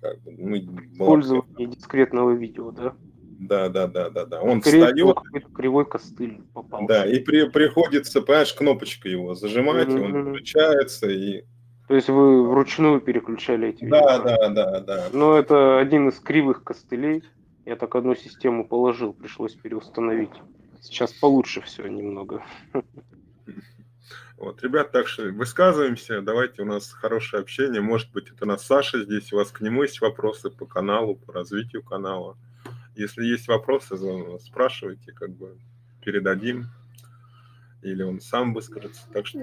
Как бы, ну, была Пользование дискретного видео, да? Да, да, да, да, да. Он Скорее встает, кривой костыль попал. да, и при, приходится, понимаешь, кнопочкой его зажимать, и он включается, и... То есть вы вручную переключали эти Да, видео? да, да, да. Но это один из кривых костылей. Я так одну систему положил, пришлось переустановить. Сейчас получше все немного. Вот, ребят, так что высказываемся, давайте у нас хорошее общение, может быть, это у нас Саша здесь, у вас к нему есть вопросы по каналу, по развитию канала. Если есть вопросы, спрашивайте, как бы передадим, или он сам выскажется, так что...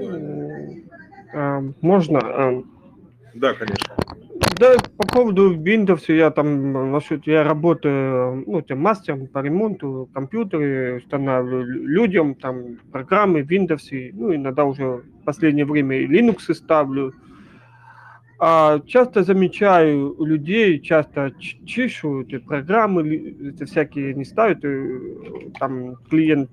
А, Можно? А, Да, конечно. Да, по поводу Windows, я там, насчет, я работаю, ну, тем мастером по ремонту компьютеры, устанавливаю людям, там, программы, Windows, ну, иногда уже в последнее время и Linux ставлю. А часто замечаю у людей, часто чешут и программы, эти всякие не ставят, и, там клиент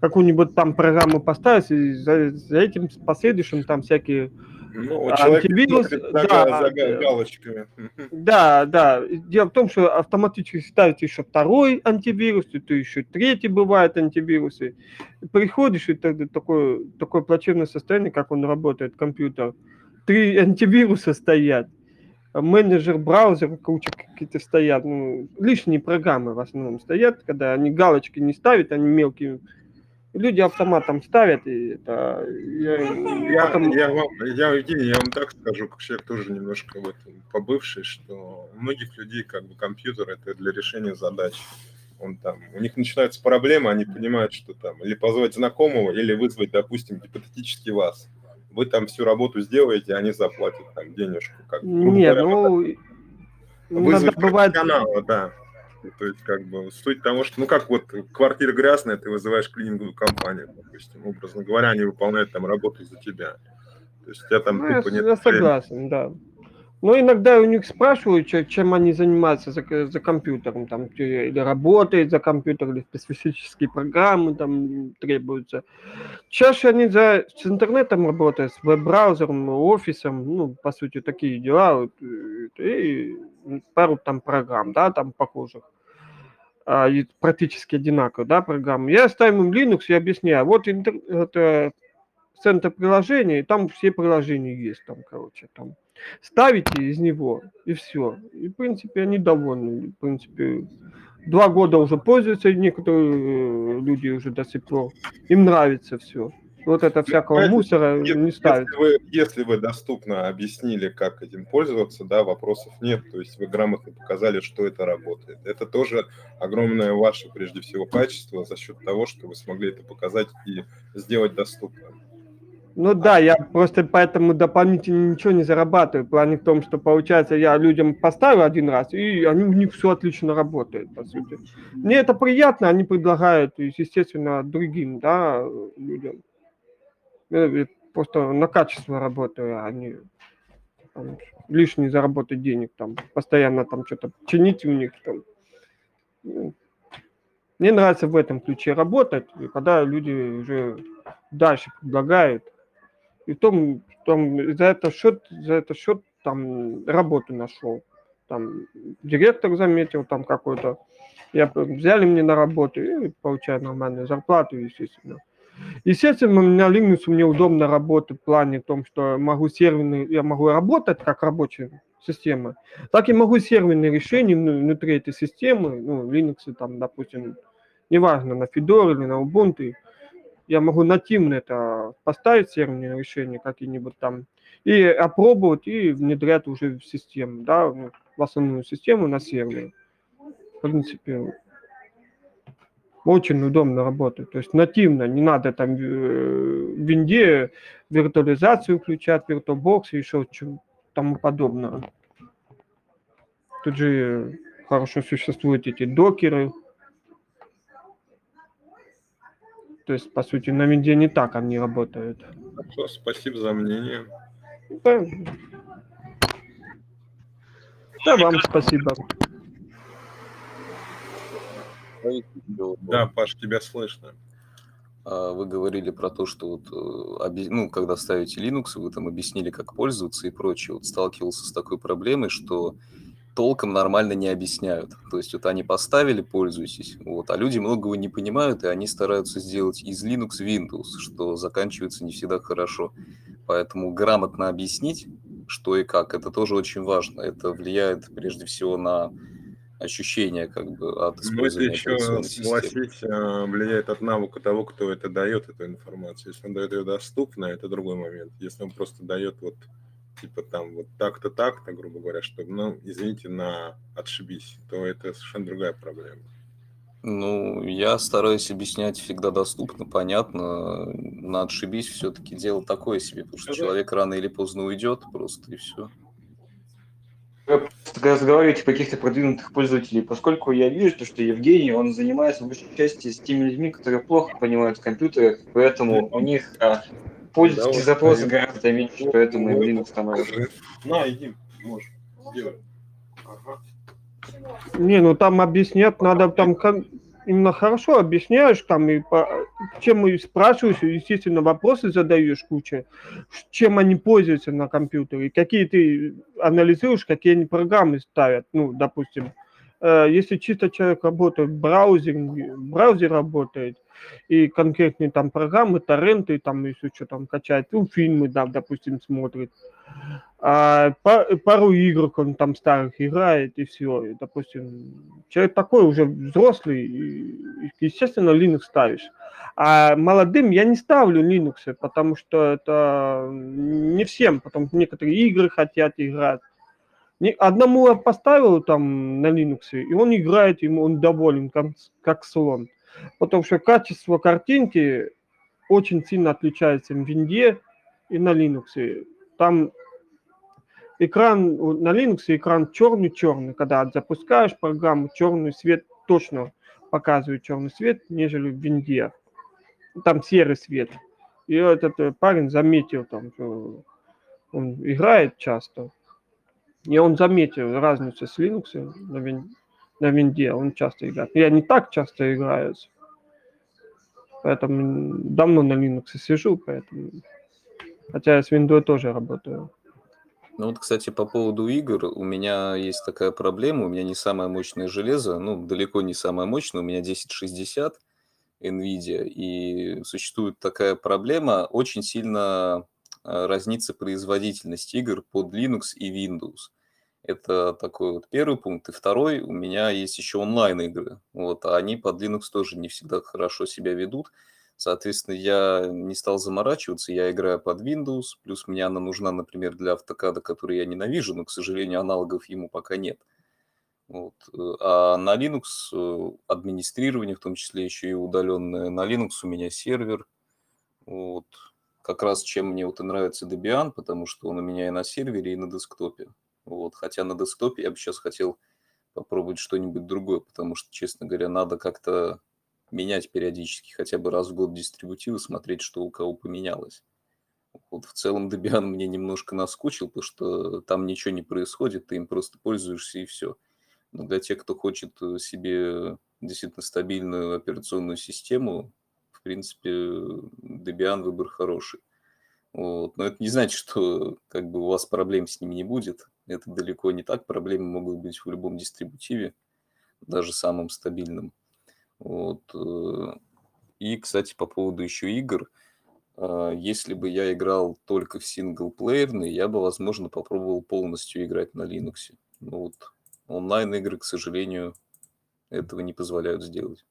какую-нибудь там программу поставит, и за, за этим последующим там всякие Ну, антивирус, да, за галочками. Да, да. Дело в том, что автоматически ставят еще второй антивирус, и то еще третий бывает антивирусы. Приходишь, и тогда такое, такое плачевное состояние, как он работает, компьютер. Три антивируса стоят. Менеджер браузера, куча какие-то стоят. Ну, лишние программы в основном стоят, когда они галочки не ставят, они мелкие. Люди автоматом ставят, и это... Я, Я, потом- я, вам, я, Евгений, я вам так скажу, как человек тоже немножко в этом побывший, что у многих людей как бы компьютер это для решения задач. Он там, у них начинаются проблемы, они понимают, что там или позвать знакомого, или вызвать, допустим, гипотетически вас. Вы там всю работу сделаете, они заплатят там денежку. Как, Нет, говоря, ну, вызвать бывает... профессионала, да. То есть, как бы, суть того, что, ну, как вот квартира грязная, ты вызываешь клининговую компанию, допустим, образно говоря, они выполняют там работу за тебя. То есть, у тебя там Ну, я, тупо с- нет я времени. согласен, да. Но иногда у них спрашивают, че- чем они занимаются за, за компьютером, там, или работают за компьютером, или специфические программы там требуются. Чаще они за, с интернетом работают, с веб-браузером, офисом, ну, по сути, такие дела, вот, э, и пару там программ, да, там похожих. А, и практически одинаковые, да, программы. Я ставим им Linux и объясняю, вот интер- это центр приложения, и там все приложения есть, там, короче, там ставите из него, и все. И, в принципе, они довольны. В принципе, два года уже пользуются некоторые э, люди уже до сих пор. Им нравится все. Вот это всякого Понимаете, мусора Е- не ставят. Если вы, если вы доступно объяснили, как этим пользоваться, да, вопросов нет. То есть вы грамотно показали, что это работает. Это тоже огромное ваше, прежде всего, качество за счет того, что вы смогли это показать и сделать доступным. Ну да, я просто поэтому дополнительно ничего не зарабатываю. В плане в том, что получается, я людям поставил один раз, и они, у них все отлично работает, по сути. Мне это приятно, они предлагают, естественно, другим, да, людям. Я просто на качество работаю, а не там, лишний заработать денег, там, постоянно там что-то чинить у них там. Ну, Мне нравится в этом ключе работать, и когда люди уже дальше предлагают, И том, в том за это счет, за это счет там работу нашел. Там директор заметил там какой-то. Я взяли мне на работу и получаю нормальную зарплату, естественно. Естественно, меня Linux мне удобно работать в плане том, что могу серверный, я могу работать как рабочая система, так и могу серверные решения внутри этой системы, ну, Linux, там, допустим, неважно, на Fedora или на Ubuntu, я могу нативно это поставить серверные решения какие-нибудь там и опробовать и внедрять уже в систему, да, ну, в основную систему на сервере. В принципе, очень удобно работает. То есть нативно, не надо там э, в винде виртуализацию включать, VirtualBox и еще чем тому подобное. Тут же хорошо существуют эти докеры. То есть, по сути, на винде не так они работают. Хорошо, спасибо за мнение. Да, да вам спасибо. Да, Паш, тебя слышно. А, Вы говорили про то, что вот, э, ну, когда ставите Linux, вы там объяснили, как пользоваться и прочее. Вот сталкивался с такой проблемой, что толком нормально не объясняют. То есть вот они поставили, пользуйтесь, вот, а люди многого не понимают, и они стараются сделать из Linux Windows, что заканчивается не всегда хорошо. Поэтому грамотно объяснить, что и как, это тоже очень важно. Это влияет прежде всего на ощущение как бы от Ну, это использования еще, операционной системы. согласись, а, влияет от навыка того, кто это дает, эту информацию. Если он дает ее доступно, это другой момент. Если он просто дает вот типа там вот так-то, так-то, грубо говоря, что, ну, извините, на отшибись, то это совершенно другая проблема. Ну, я стараюсь объяснять всегда доступно, понятно. На отшибись все-таки дело такое себе, потому что человек рано или поздно уйдет просто и все. Вы разговариваете про каких-то продвинутых пользователей, поскольку я вижу, что Евгений, он занимается в большей части с теми людьми, которые плохо понимают в компьютерах, поэтому у них а, пользовательские Давай, запросы даем. гораздо меньше, поэтому и в Linux становится. На, иди, можешь, сделай. Ага. Не, ну там объяснять надо, там именно хорошо объясняешь, там и по, чем и спрашиваешь, и, естественно, вопросы задаешь куча, чем они пользуются на компьютере, какие ты анализируешь, какие они программы ставят, ну, допустим, э, если чисто человек работает в браузере, браузер работает, и конкретные там программы, торренты, там если что там качает, ну, фильмы, да, допустим, смотрит, а, па- пару игр он там старых играет, и все. И, допустим, человек такой уже взрослый, и, естественно, Linux ставишь. А молодым я не ставлю Linux, потому что это не всем, потому что некоторые игры хотят играть. Одному я поставил там на Linux, и он играет, ему он доволен, как, как слон. Потому что качество картинки очень сильно отличается в винде и на Linux. Там экран на Linux экран черный-черный, когда запускаешь программу, черный свет точно показывает черный свет, нежели в винде. Там серый свет. И этот э, парень заметил, там, он играет часто, и он заметил разницу с Linux на, вин, на винде, он часто играет. Я не так часто играю, поэтому давно на Linux сижу, поэтому... Хотя я с Windows тоже работаю. Ну вот, кстати, по поводу игр, у меня есть такая проблема, у меня не самое мощное железо, ну, далеко не самое мощное, у меня 1060 NVIDIA, и существует такая проблема, очень сильно э, разнится производительность игр под Linux и Windows. Это такой вот первый пункт. И второй, у меня есть еще онлайн-игры, вот, а они под Linux тоже не всегда хорошо себя ведут. Соответственно, я не стал заморачиваться, я играю под Windows, плюс мне она нужна, например, для автокада, который я ненавижу, но, к сожалению, аналогов ему пока нет. Вот. э, А на Linux э, администрирование, в том числе еще и удаленное, на Linux у меня сервер. Вот. Как раз чем мне вот и нравится Debian, потому что он у меня и на сервере, и на десктопе. Вот. Хотя на десктопе я бы сейчас хотел попробовать что-нибудь другое, потому что, честно говоря, надо как-то менять периодически, хотя бы раз в год дистрибутивы, смотреть, что у кого поменялось. Вот в целом Debian *laughs* мне немножко наскучил, потому что там ничего не происходит, ты им просто пользуешься и все. Но для тех, кто хочет э, себе действительно стабильную операционную систему, в принципе, Debian выбор хороший. Вот. Но это не значит, что как бы у вас проблем с ними не будет. Это далеко не так. Проблемы могут быть в любом дистрибутиве, даже самым стабильным. Вот. э, И, кстати, по поводу еще игр, а, если бы я играл только в синглплеерные, я бы, возможно, попробовал полностью играть на Linux. Но вот онлайн-игры, к сожалению, этого не позволяют сделать.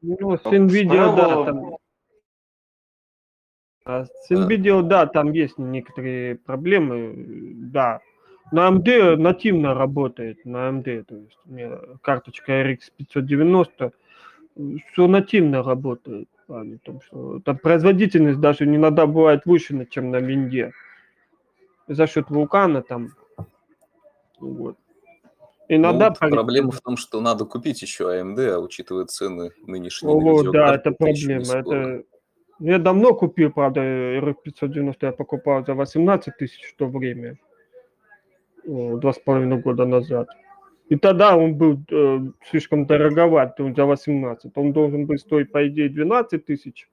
Ну, с А NVIDIA, да, там... а С NVIDIA, да, там есть некоторые проблемы, да. На AMD нативно работает, на AMD, то есть у меня карточка RX 590, все нативно работает. том, что там производительность даже иногда бывает выше, чем на винде. За счет вулкана там. Вот. Иногда Ну, вот проблема в том, что надо купить еще AMD, а учитывая цены нынешние Вот, да, это проблема. Это... Я давно купил, правда, RX 590 я покупал за 18 тысяч в то время, два с половиной года назад. И тогда он был э, слишком дороговат, он за 18. Он должен был стоить, по идее, 12 тысяч.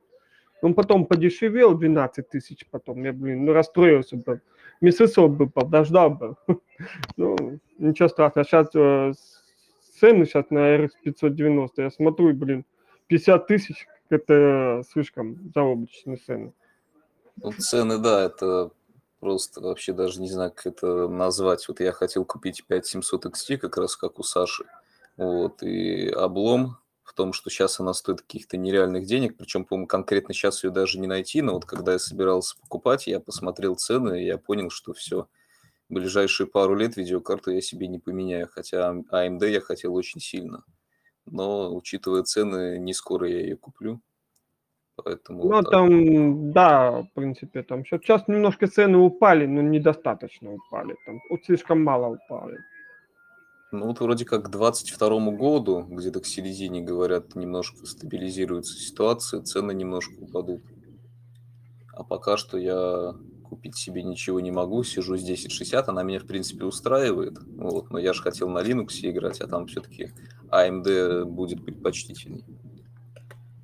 Он потом подешевел 12 тысяч потом. Я, блин, ну, расстроился бы. Месяцок бы подождал бы. *laughs* Ну, ничего страшного. Сейчас цены сейчас на RX 590, я смотрю, блин, 50 тысяч, это слишком заоблачные цены. Ну, цены, да, это просто вообще даже не знаю, как это назвать. Вот я хотел купить 5700 XT, как раз как у Саши. Вот, и облом в том, что сейчас она стоит каких-то нереальных денег, причем, по-моему, конкретно сейчас ее даже не найти, но вот когда я собирался покупать, я посмотрел цены, и я понял, что все, ближайшие пару лет видеокарту я себе не поменяю, хотя AMD я хотел очень сильно. Но, учитывая цены, не скоро я ее куплю. Поэтому Ну, вот так. там, да, в принципе, там сейчас немножко цены упали, но недостаточно упали. Там вот слишком мало упали. Ну вот вроде как к 22 году, где-то к середине, говорят, немножко стабилизируется ситуация, цены немножко упадут. А пока что я купить себе ничего не могу, сижу с 1060, она меня, в принципе, устраивает. Вот, но я же хотел на Linux играть, а там все-таки AMD будет предпочтительней.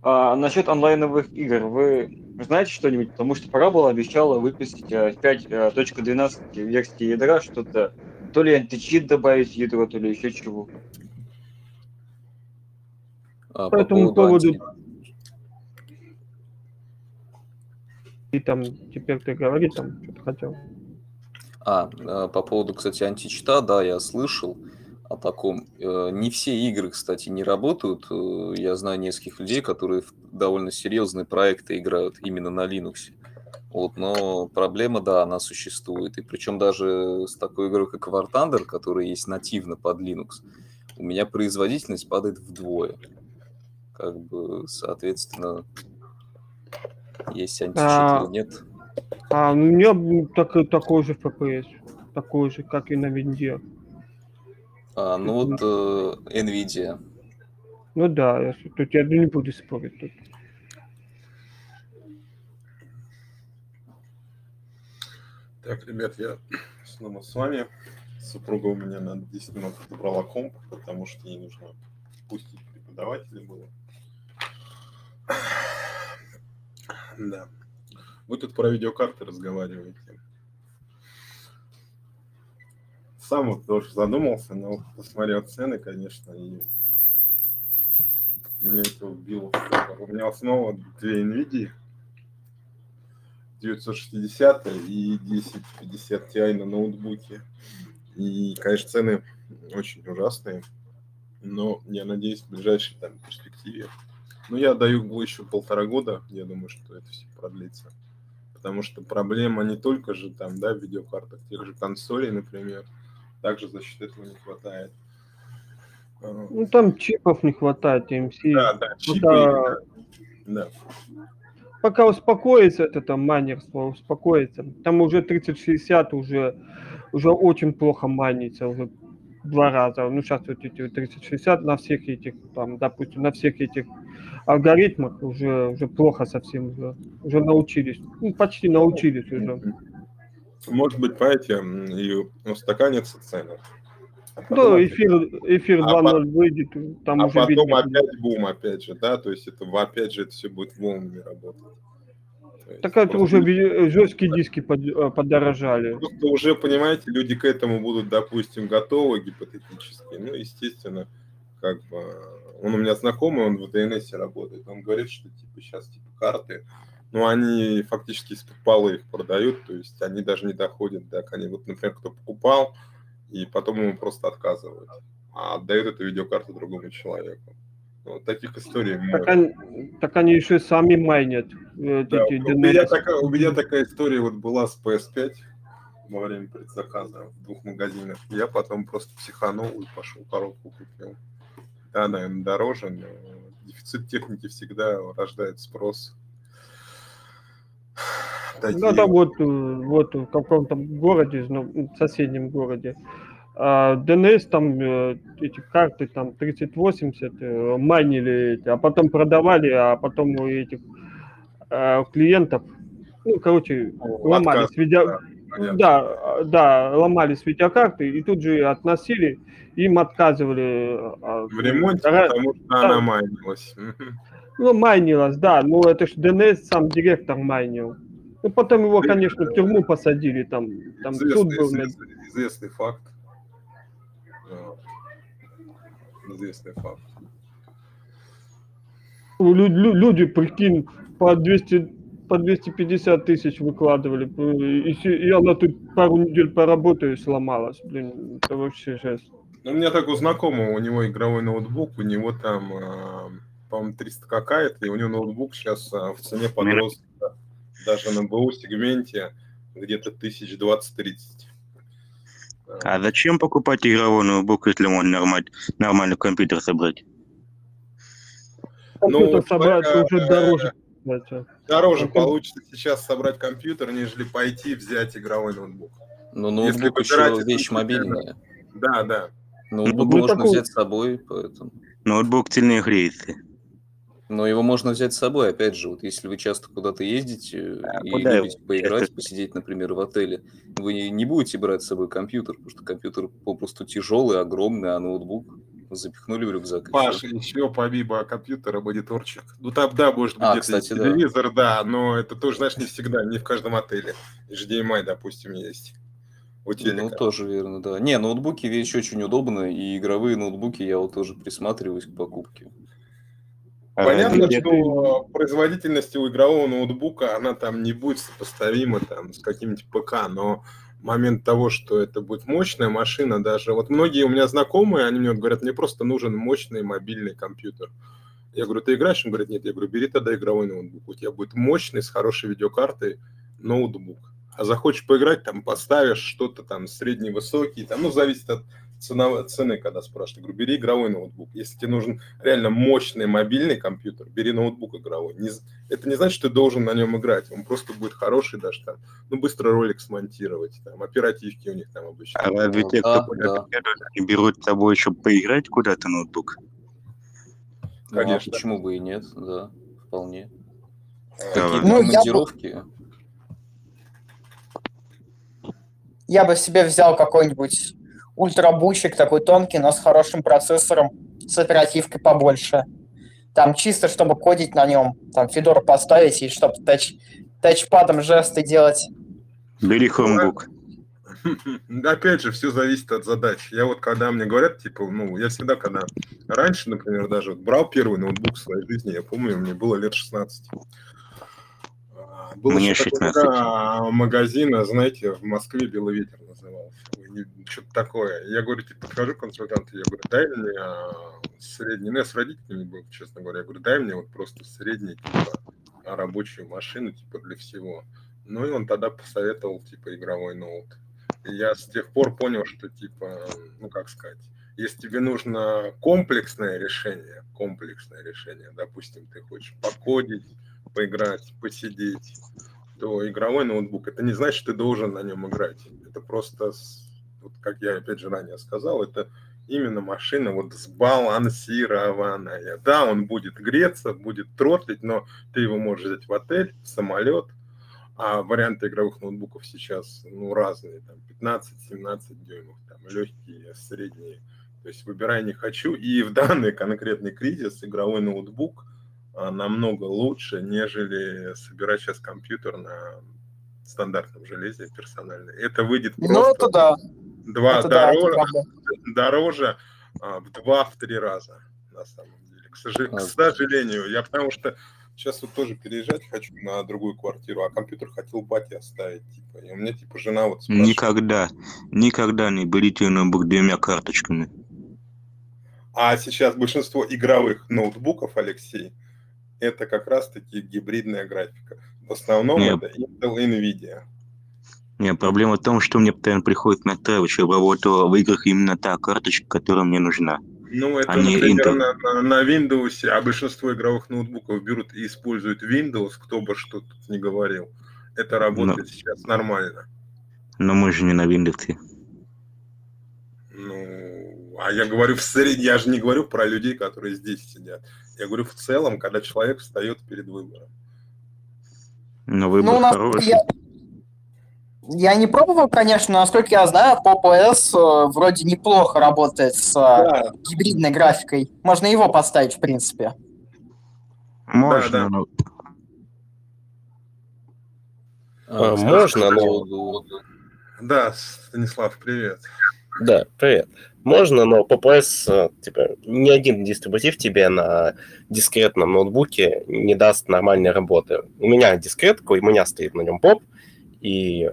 А насчет онлайновых игр, вы знаете что-нибудь? Потому что Parabol обещала выпустить э, 5.12 версии ядра, что-то, то ли античит добавить в ядро, то ли еще чего. А По по этому поводу поводу и там теперь ты говори, там что-то хотел. А, э, по поводу, кстати, античита, да, я слышал о таком. Э, Не все игры, кстати, не работают. Э, Я знаю нескольких людей, которые в довольно серьезные проекты играют именно на Linux. Вот, но проблема, да, она существует. И причем даже с такой игрой, как War Thunder, которая есть нативно под Linux, у меня производительность падает вдвое. Как бы, соответственно, есть античит А, или нет. а у меня так, такой же FPS, такой же, как и на винде. А, ну вот э, Nvidia. Ну да, я, тут я не буду спорить тут. Так, ребят, я снова с вами. Супруга у меня на 10 минут забрала комп, потому что ей нужно пустить преподавателя было. Да. Вы тут про видеокарты разговариваете. Сам вот тоже задумался, но посмотрел цены, конечно, и меня это убило. У меня снова две NVIDIA. 960 и 1050 Ti на ноутбуке. И, конечно, цены очень ужасные. Но я надеюсь, в ближайшей там перспективе. Ну, я даю еще полтора года. Я думаю, что это все продлится. Потому что проблема не только же там, да, видеокартах, тех же консолей, например. Также за счет этого не хватает. А, Ну там чипов не хватает, TMC. Да, да, чипы. Пока, Да. пока успокоится это там майнерство, успокоится. Там уже 3060 уже, уже очень плохо майнится, уже два раза. Ну сейчас вот эти вот 3060 на всех этих, там, допустим, на всех этих алгоритмах уже, уже плохо совсем, уже, уже научились. Ну, почти научились уже. Может быть, понимаете, м, и устаканятся цены. А потом опять- эфир, эфир А 2.0 выйдет, там а уже потом видно. опять бум, опять же, да, то есть это опять же это все будет волнами работать. Так это уже ви- жесткие диски под- э, подорожали. Просто уже, понимаете, люди к этому будут, допустим, готовы гипотетически. Ну, естественно, как бы... Он у меня знакомый, он в DNS работает. Он говорит, что типа сейчас типа карты, ну, они фактически из-под полы их продают, то есть они даже не доходят до... Они вот, например, кто покупал, и потом ему просто отказывают, а отдают эту видеокарту другому человеку. Ну, Вот таких историй Так они, так они еще сами майнят. э, Да, эти у, меня такая, у меня такая история вот была с PS5 во время предзаказа в двух магазинах. Я потом просто психанул и пошел коробку купил. Да, наверное, дороже, но дефицит техники всегда рождает спрос. Такие Ну, там вот, э, вот в каком-то городе, ну, в соседнем городе, а, DNS там э, эти карты там 3080 э, майнили эти, а потом продавали, а потом у этих клиентов, ну, короче, ломались отказ, видео... да, понятно. Да, да, ломались видеокарты и тут же относили, им отказывали. В ремонте, потому что да, она майнилась. Ну, майнилось, да, ну это ж DNS сам директор майнил. Ну, потом его, конечно, в тюрьму посадили, там, там суд Известный, был. на- известный, известный факт. Известный факт. Ну, лю- лю- Люди, прикинь, по 200, по 250 тысяч выкладывали, и, и она тут пару недель поработаю сломалась, блин, это вообще жесть. Ну, у меня так у знакомого, у него игровой ноутбук, у него там, а, по-моему, 300 какая-то, и у него ноутбук сейчас в цене подрос да, даже на БУ сегменте где-то 1020-30. А зачем покупать игровой ноутбук, если можно нормаль- нормальный компьютер собрать? Ну, Компьютер собрать смотря, уже э, дороже. кстати. Дороже А получится сейчас собрать компьютер, нежели пойти взять игровой ноутбук. Но Если ноутбук еще выбирать из вещь мобильная. Да, да. Ноутбук Ну, можно такой- взять с собой, поэтому. Ноутбук сильнее греется. Но его можно взять с собой, опять же, вот если вы часто куда-то ездите и куда его любите поиграть, часто? посидеть, например, в отеле, вы не будете брать с собой компьютер, потому что компьютер попросту тяжелый, огромный, а ноутбук запихнули в рюкзак. и Паш, всё. еще помимо компьютера мониторчик. Ну там, да, может быть, А, где-то кстати, есть да. телевизор, да. но это тоже, знаешь, не всегда, не в каждом отеле. HDMI, допустим, есть. У Ну, телека. тоже верно, да. Не, ноутбуки вещь очень удобная, и игровые ноутбуки я вот тоже присматриваюсь к покупке. Понятно, где- что производительность у игрового ноутбука, она там не будет сопоставима там, с каким-нибудь ПК, но момент того, что это будет мощная машина даже... Вот многие у меня знакомые, они мне вот говорят, мне просто нужен мощный мобильный компьютер. Я говорю, ты играешь? Он говорит, нет. Я говорю, бери тогда игровой ноутбук. У тебя будет мощный, с хорошей видеокартой ноутбук. А захочешь поиграть, там поставишь что-то там средний-высокий, там, ну, зависит от цена, цены, когда спрашивают. Я говорю, бери игровой ноутбук. Если тебе нужен реально мощный мобильный компьютер, бери ноутбук игровой. Не это не значит, что ты должен на нем играть. Он просто будет хороший даже там. Ну, быстро ролик смонтировать. Там, оперативки у них там обычно. А разве те, Да, кто да. едут, они берут с собой, чтобы поиграть куда-то ноутбук? Ну, а Конечно. почему бы и нет, да, вполне. Да, Какие-то Ну, я бы- командировки. Я бы себе взял какой-нибудь ультрабучик такой тонкий, но с хорошим процессором, с оперативкой побольше. Там чисто, чтобы кодить на нем, там Федор поставить и чтобы тач, тачпадом жесты делать. Бери хромбук. Опять же, все зависит от задач. Я вот когда мне говорят, типа, ну, я всегда, когда раньше, например, даже вот брал первый ноутбук в своей жизни, я помню, мне было лет 16. А, Был Мне еще такой 16. тогда магазин, а, знаете, в Москве «Белый ветер». Что-то такое. Я говорю, типа, подхожу к консультанту, я говорю, дай мне а, средний, ну, я с родителями был, честно говоря, я говорю, дай мне вот просто средний, типа, рабочую машину, типа, для всего. Ну, и он тогда посоветовал, типа, игровой ноут. И я с тех пор понял, что, типа, ну, как сказать, если тебе нужно комплексное решение, комплексное решение, допустим, ты хочешь покодить, поиграть, посидеть, то игровой ноутбук, это не значит, что ты должен на нем играть. Это просто, вот как я опять же ранее сказал, это именно машина вот сбалансированная. Да, он будет греться, будет тротлить, но ты его можешь взять в отель, в самолет, а варианты игровых ноутбуков сейчас ну, разные, там 15-17 дюймов, там легкие, средние. То есть выбирай не хочу. И в данный конкретный кризис игровой ноутбук а, намного лучше, нежели собирать сейчас компьютер на стандартном железе персональный. Это выйдет Ну, просто это да. Два Это да, это дороже, правда. дороже а, в два-в три раза, на самом деле. К, сожа- к сожалению, я потому что сейчас вот тоже переезжать хочу на другую квартиру, а компьютер хотел бате оставить, типа. И у меня, типа, жена вот спрашивает, Никогда, никогда не берите ноутбук двумя карточками. А сейчас большинство игровых ноутбуков, Алексей, это как раз-таки гибридная графика. В основном Нет. это Intel и Nvidia. Не, проблема в том, что мне постоянно приходит настраивать, чтобы работала в играх именно та карточка, которая мне нужна. Ну, это, а не например, Intel. на, на- на Windows, а большинство игровых ноутбуков берут и используют Windows, кто бы что тут ни говорил. Это работает сейчас нормально. Но мы же не на Windows. Ну, а я говорю в среде, я же не говорю про людей, которые здесь сидят. Я говорю в целом, когда человек встает перед выбором. Но Ну, выбор у нас хороший. я, я не пробовал, конечно, но, насколько я знаю, PS э, вроде неплохо работает с э, гибридной графикой. Можно его поставить, в принципе. Можно, но... А, Скажи, можно, но... Да, Станислав, привет. Да, привет. Можно, но PPS, э, типа, ни один дистрибутив тебе на дискретном ноутбуке не даст нормальной работы. У меня дискретка, у меня стоит на нем поп, и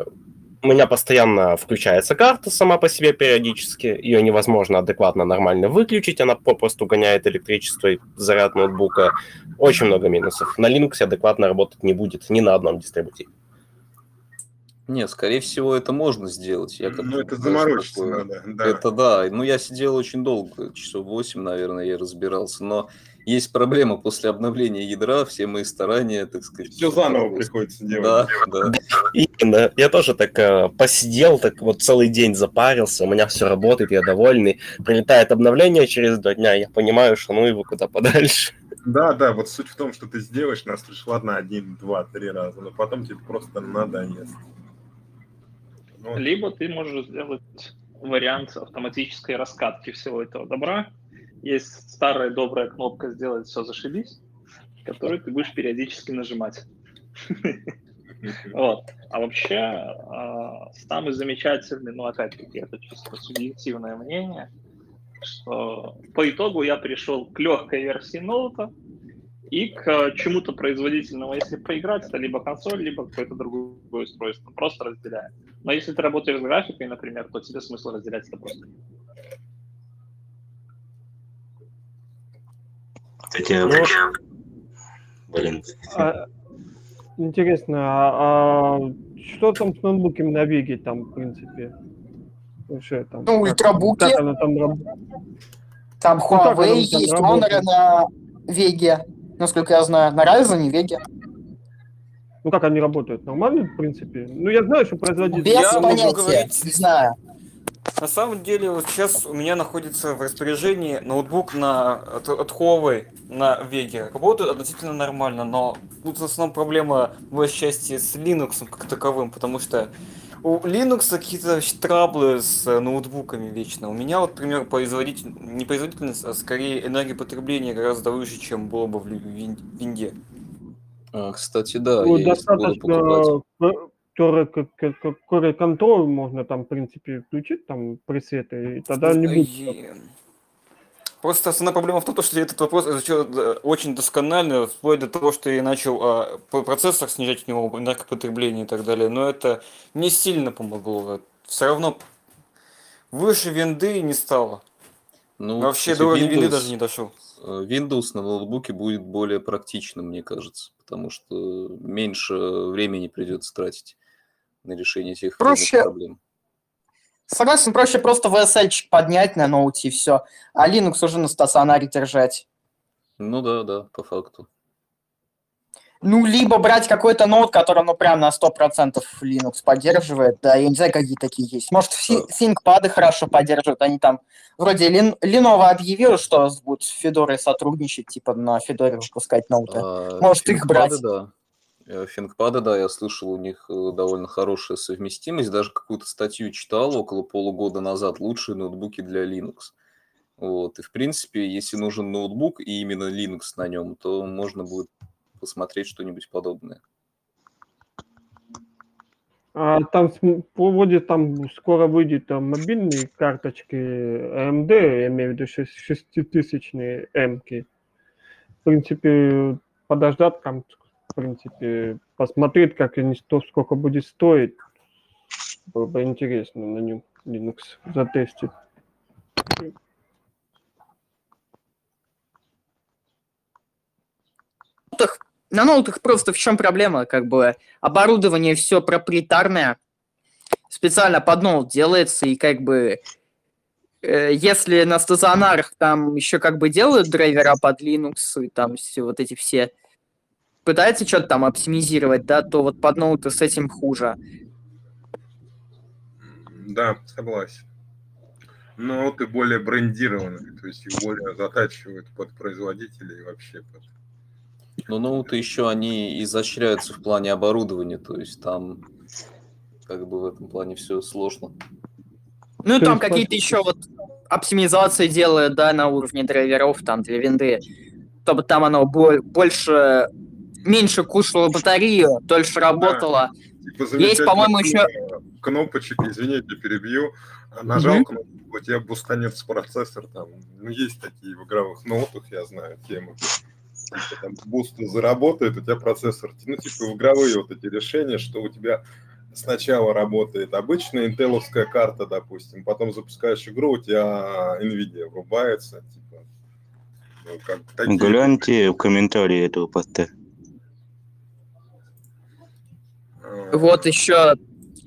у меня постоянно включается карта сама по себе периодически, ее невозможно адекватно нормально выключить, она попросту гоняет электричество и заряд ноутбука. Очень много минусов. На Linux адекватно работать не будет ни на одном дистрибутиве. Нет, скорее всего, это можно сделать. Я как-то Ну, это заморочиться надо, да. Это да. Ну, я сидел очень долго, часов 8, наверное, я разбирался. Но есть проблема после обновления ядра, все мои старания, так сказать... Все заново приходится делать. Да, да. Именно. Я тоже так э, посидел, так вот целый день запарился, у меня все работает, я довольный. Прилетает обновление через два дня, я понимаю, что ну его куда подальше. Да, да, вот суть в том, что ты сделаешь на случай, ладно, один, два, три раза, но потом тебе просто надоест. Ну, Либо ты можешь сделать вариант автоматической раскатки всего этого добра. Есть старая добрая кнопка «Сделать все, зашибись», которую ты будешь периодически нажимать. Вот. А вообще, а, самый замечательный, ну, опять-таки, это чисто субъективное мнение, что по итогу я пришел к легкой версии ноута и к чему-то производительному. Если поиграть, это либо консоль, либо какое-то другое устройство. Просто разделяем. Но если ты работаешь с графикой, например, то тебе смысла разделять это просто нет. Кстати, блин, А, интересно, а, а что там с ноутбуками на Веге там, в принципе? Вообще, там, Ну, как- ультрабуки. Как оно там работает? Там Ну, Huawei там есть? Honor на Веге, насколько я знаю, на Ryzen и Веге. Ну, как они работают? Нормально, в принципе? Ну, я знаю, что производитель... Без Я могу понятия, говорить- не знаю. На самом деле, вот сейчас у меня находится в распоряжении ноутбук на, от, от Huawei на Веге. Работает относительно нормально, но тут в основном проблема в большей части с Linux как таковым, потому что у Linux какие-то траблы с э, ноутбуками вечно. У меня вот, например, производитель, не производительность, а скорее энергопотребление гораздо выше, чем было бы в винде. А, кстати, да, Ну, я если буду покупать... достаточно который, контроль можно там, в принципе, включить, там, пресеты, и тогда не будет... Просто основная проблема в том, что я этот вопрос изучил э, очень досконально, вплоть до того, что я начал а, по- процессор снижать у него энергопотребление и так далее, но это не сильно помогло. Все равно выше винды не стало. Ну, Вообще до уровня винды даже не дошел. э, Windows на ноутбуке будет более практичным, мне кажется, потому что меньше времени придется тратить на решение этих Проще- проблем. Согласен, проще просто VSL поднять на ноуте и все, а Linux уже на стационаре держать. Ну да, да, по факту. Ну, либо брать какой-то ноут, который, ну, прям на 100% Linux поддерживает, да, я не знаю, какие такие есть. Может, ThinkPad хорошо поддерживают, они там, вроде Lin- Lenovo объявил, что будут с Федорой сотрудничать, типа на Федоре выпускать ноуты. А, Может, их брать. Да. Э, ThinkPad, да, я слышал, у них э, довольно хорошая совместимость. Даже какую-то статью читал около полугода назад. Лучшие ноутбуки для Linux. Вот. И, в принципе, если нужен ноутбук и именно Linux на нем, то можно будет посмотреть что-нибудь подобное. А там вроде там скоро выйдет там мобильные карточки AMD, я имею в виду шесть- шеститысячные М-ки. В принципе, подождать там, принципе, посмотреть, как они, что, сколько будет стоить. Было бы интересно на нем Linux затестить. на ноутах просто в чем проблема? Как бы оборудование все проприетарное, специально под ноут делается, и как бы э, если на стационарах там еще как бы делают драйвера под Linux, и там все вот эти все пытаются что-то там оптимизировать, да, то вот под ноуты с этим хуже. Да, согласен. Но ты более брендированный, то есть их более затачивают под производителей и вообще под... Но ноуты еще они изощряются в плане оборудования, то есть там как бы в этом плане все сложно. Ну и там есть, какие-то еще вот оптимизации делают, да, на уровне драйверов там для винды, чтобы там оно бо- больше, меньше кушало батарею, дольше работало. Типа Есть, по-моему, еще... Кнопочек, извините, перебью. Нажал кнопку, у тебя бустанет процессор там. Ну, есть такие в игровых ноутах, я знаю, темы. Типа Там буст заработает, у тебя процессор, ну, типа в игровые вот эти решения, что у тебя сначала работает обычная интеловская карта, допустим, потом запускаешь игру, у тебя NVIDIA врубается, типа, ну, как такие. Гляньте в комментарии этого поста. Вот еще...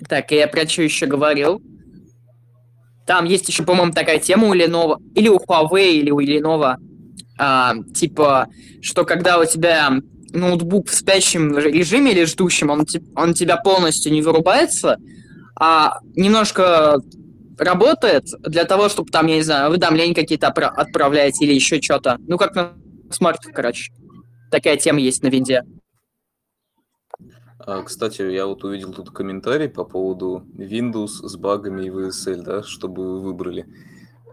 Так, я про что еще говорил? Там есть еще, по-моему, такая тема у Lenovo, или у Huawei, или у Lenovo, а, типа, что когда у тебя ноутбук в спящем режиме или ждущем, он, он тебя полностью не вырубается, а немножко работает для того, чтобы там, я не знаю, уведомления какие-то отпра- отправлять или еще что-то. Ну, как на смартах, короче. Такая тема есть на винде. А, Кстати, я вот увидел тут комментарий по поводу Windows с багами и VSL, да, чтобы вы выбрали.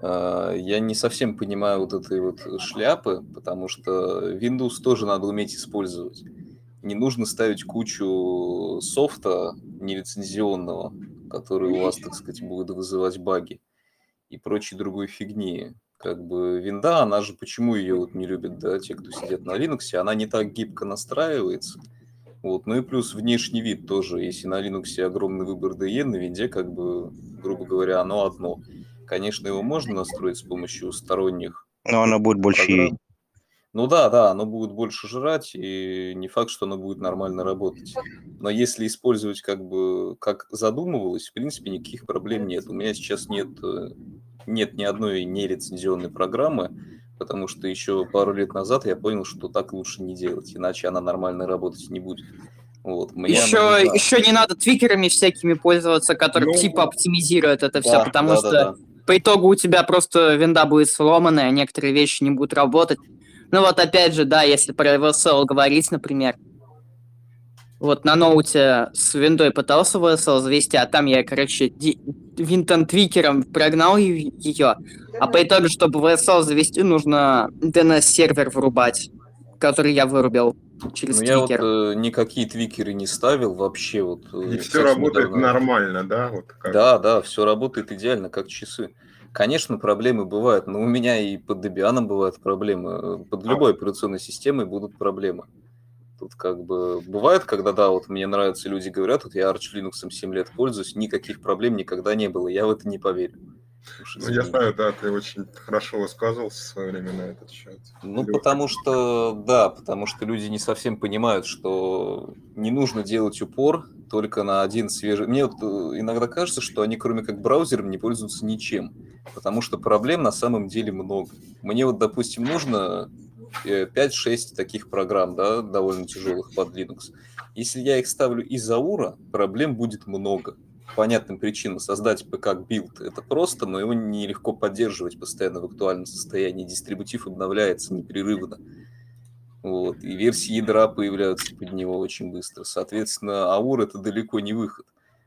А, Я не совсем понимаю вот этой вот шляпы, потому что Windows тоже надо уметь использовать. Не нужно ставить кучу софта нелицензионного, который у вас, так сказать, будет вызывать баги и прочей другой фигни. Как бы винда, она же почему ее вот не любят, да, те, кто сидят на Linux, она не так гибко настраивается. Вот. Ну и плюс внешний вид тоже. Если на Linux огромный выбор DE, на винде, как бы, грубо говоря, оно одно. Конечно, его можно настроить с помощью сторонних Но она будет больше программ. есть. Ну да, да, оно будет больше жрать, и не факт, что оно будет нормально работать. Но если использовать как бы как задумывалось, в принципе, никаких проблем нет. У меня сейчас нет, э, нет ни одной нерецензионной программы, потому что еще пару лет назад я понял, что так лучше не делать, иначе она нормально работать не будет. Вот. Еще, нужна. еще не надо твикерами всякими пользоваться, которые Ну, типа оптимизируют это все, да, потому да, что да, да. по итогу у тебя просто винда будет сломанная, некоторые вещи не будут работать. Ну вот опять же, да, если про VSL говорить, например, вот на ноуте с виндой пытался VSL завести, а там я, короче, винтон твикером прогнал ее, а по итогу, чтобы VSL завести, нужно DNS-сервер вырубать, который я вырубил через Ну, я вот твикер. э, никакие твикеры не ставил вообще. Вот, э, И все работает недавно- нормально, да? Вот как. Да, да, все работает идеально, как часы. Конечно, проблемы бывают, но у меня и под Debian бывают проблемы. Под любой операционной системой будут проблемы. Тут как бы бывает, когда, да, вот мне нравятся, люди говорят, вот я Arch Linux 7 лет пользуюсь, никаких проблем никогда не было, я в это не поверю. Ну, я знаю, да, ты очень хорошо высказывался в свое время на этот счет. Ну, Лёха. потому что, да, потому что люди не совсем понимают, что не нужно делать упор только на один свежий... Мне вот э, иногда кажется, что они, кроме как браузером, не пользуются ничем, потому что проблем на самом деле много. Мне вот, допустим, нужно 5-6 таких программ, да, довольно тяжелых под Linux. Если я их ставлю из AUR а, проблем будет много. По понятным причинам создать PKGBUILD это просто, но его нелегко поддерживать постоянно в актуальном состоянии. Дистрибутив обновляется непрерывно. Вот. И версии ядра появляются под него очень быстро. Соответственно, AUR это далеко не выход.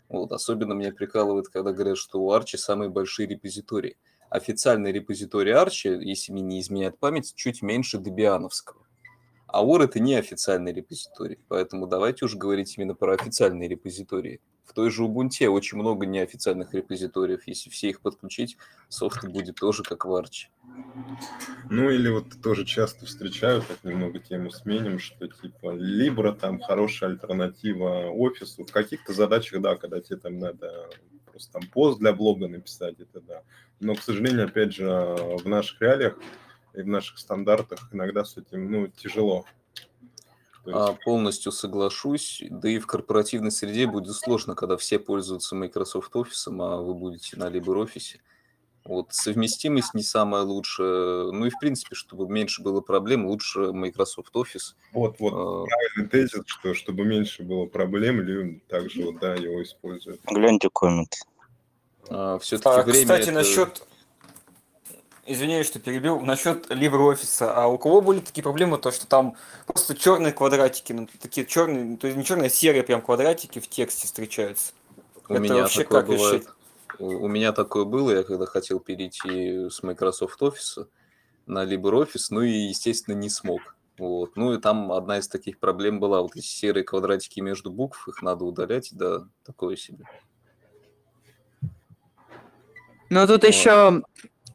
Вот. Особенно меня прикалывает, когда говорят, что у Арчи самые большие репозитории. Официальный репозиторий Arch, если мне не изменяет память, чуть меньше Debianovского. А OR это не официальный репозиторий, поэтому давайте уже говорить именно про официальные репозитории. В той же Ubuntu очень много неофициальных репозиториев. Если все их подключить, софт будет тоже как в Arch. Ну или вот тоже часто встречаю, так немного тему сменим, что типа Libra там хорошая альтернатива офису. В каких-то задачах, да, когда тебе там надо просто там пост для блога написать, это да. Но, к сожалению, опять же, в наших реалиях и в наших стандартах иногда с этим, ну, тяжело. То есть... А, полностью соглашусь. Да и в корпоративной среде будет сложно, когда все пользуются Microsoft Office, а вы будете на LibreOffice. Вот совместимость не самая лучшая. Ну и в принципе, чтобы меньше было проблем, лучше Microsoft Office. Вот, вот а... правильный тезис, что чтобы меньше было проблем, люди также вот, да, его используют. Гляньте коммент. А, все-таки а, время Кстати, это... насчет Извиняюсь, что перебил. Насчет LibreOffice. А у кого были такие проблемы, то что там просто черные квадратики, ну, такие черные, то есть не черные, а серые прям квадратики в тексте встречаются. У Это меня вообще такое как бывает. решить? У меня такое было, я когда хотел перейти с Microsoft Office на LibreOffice, ну и, естественно, не смог. Вот. Ну и там одна из таких проблем была, вот эти серые квадратики между букв, их надо удалять, да, такое себе. Ну тут вот. еще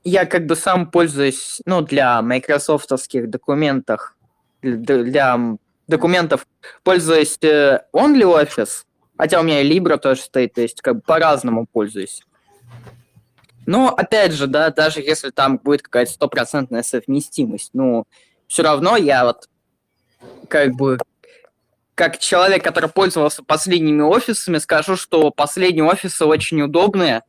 я как бы сам пользуюсь, ну, для майкрософтовских документов, для документов пользуюсь э, OnlyOffice, хотя у меня и Libra тоже стоит, то есть как бы по-разному пользуюсь. Но, опять же, да, даже если там будет какая-то стопроцентная совместимость, ну, все равно я вот как бы как человек, который пользовался последними офисами, скажу, что последние офисы очень удобные,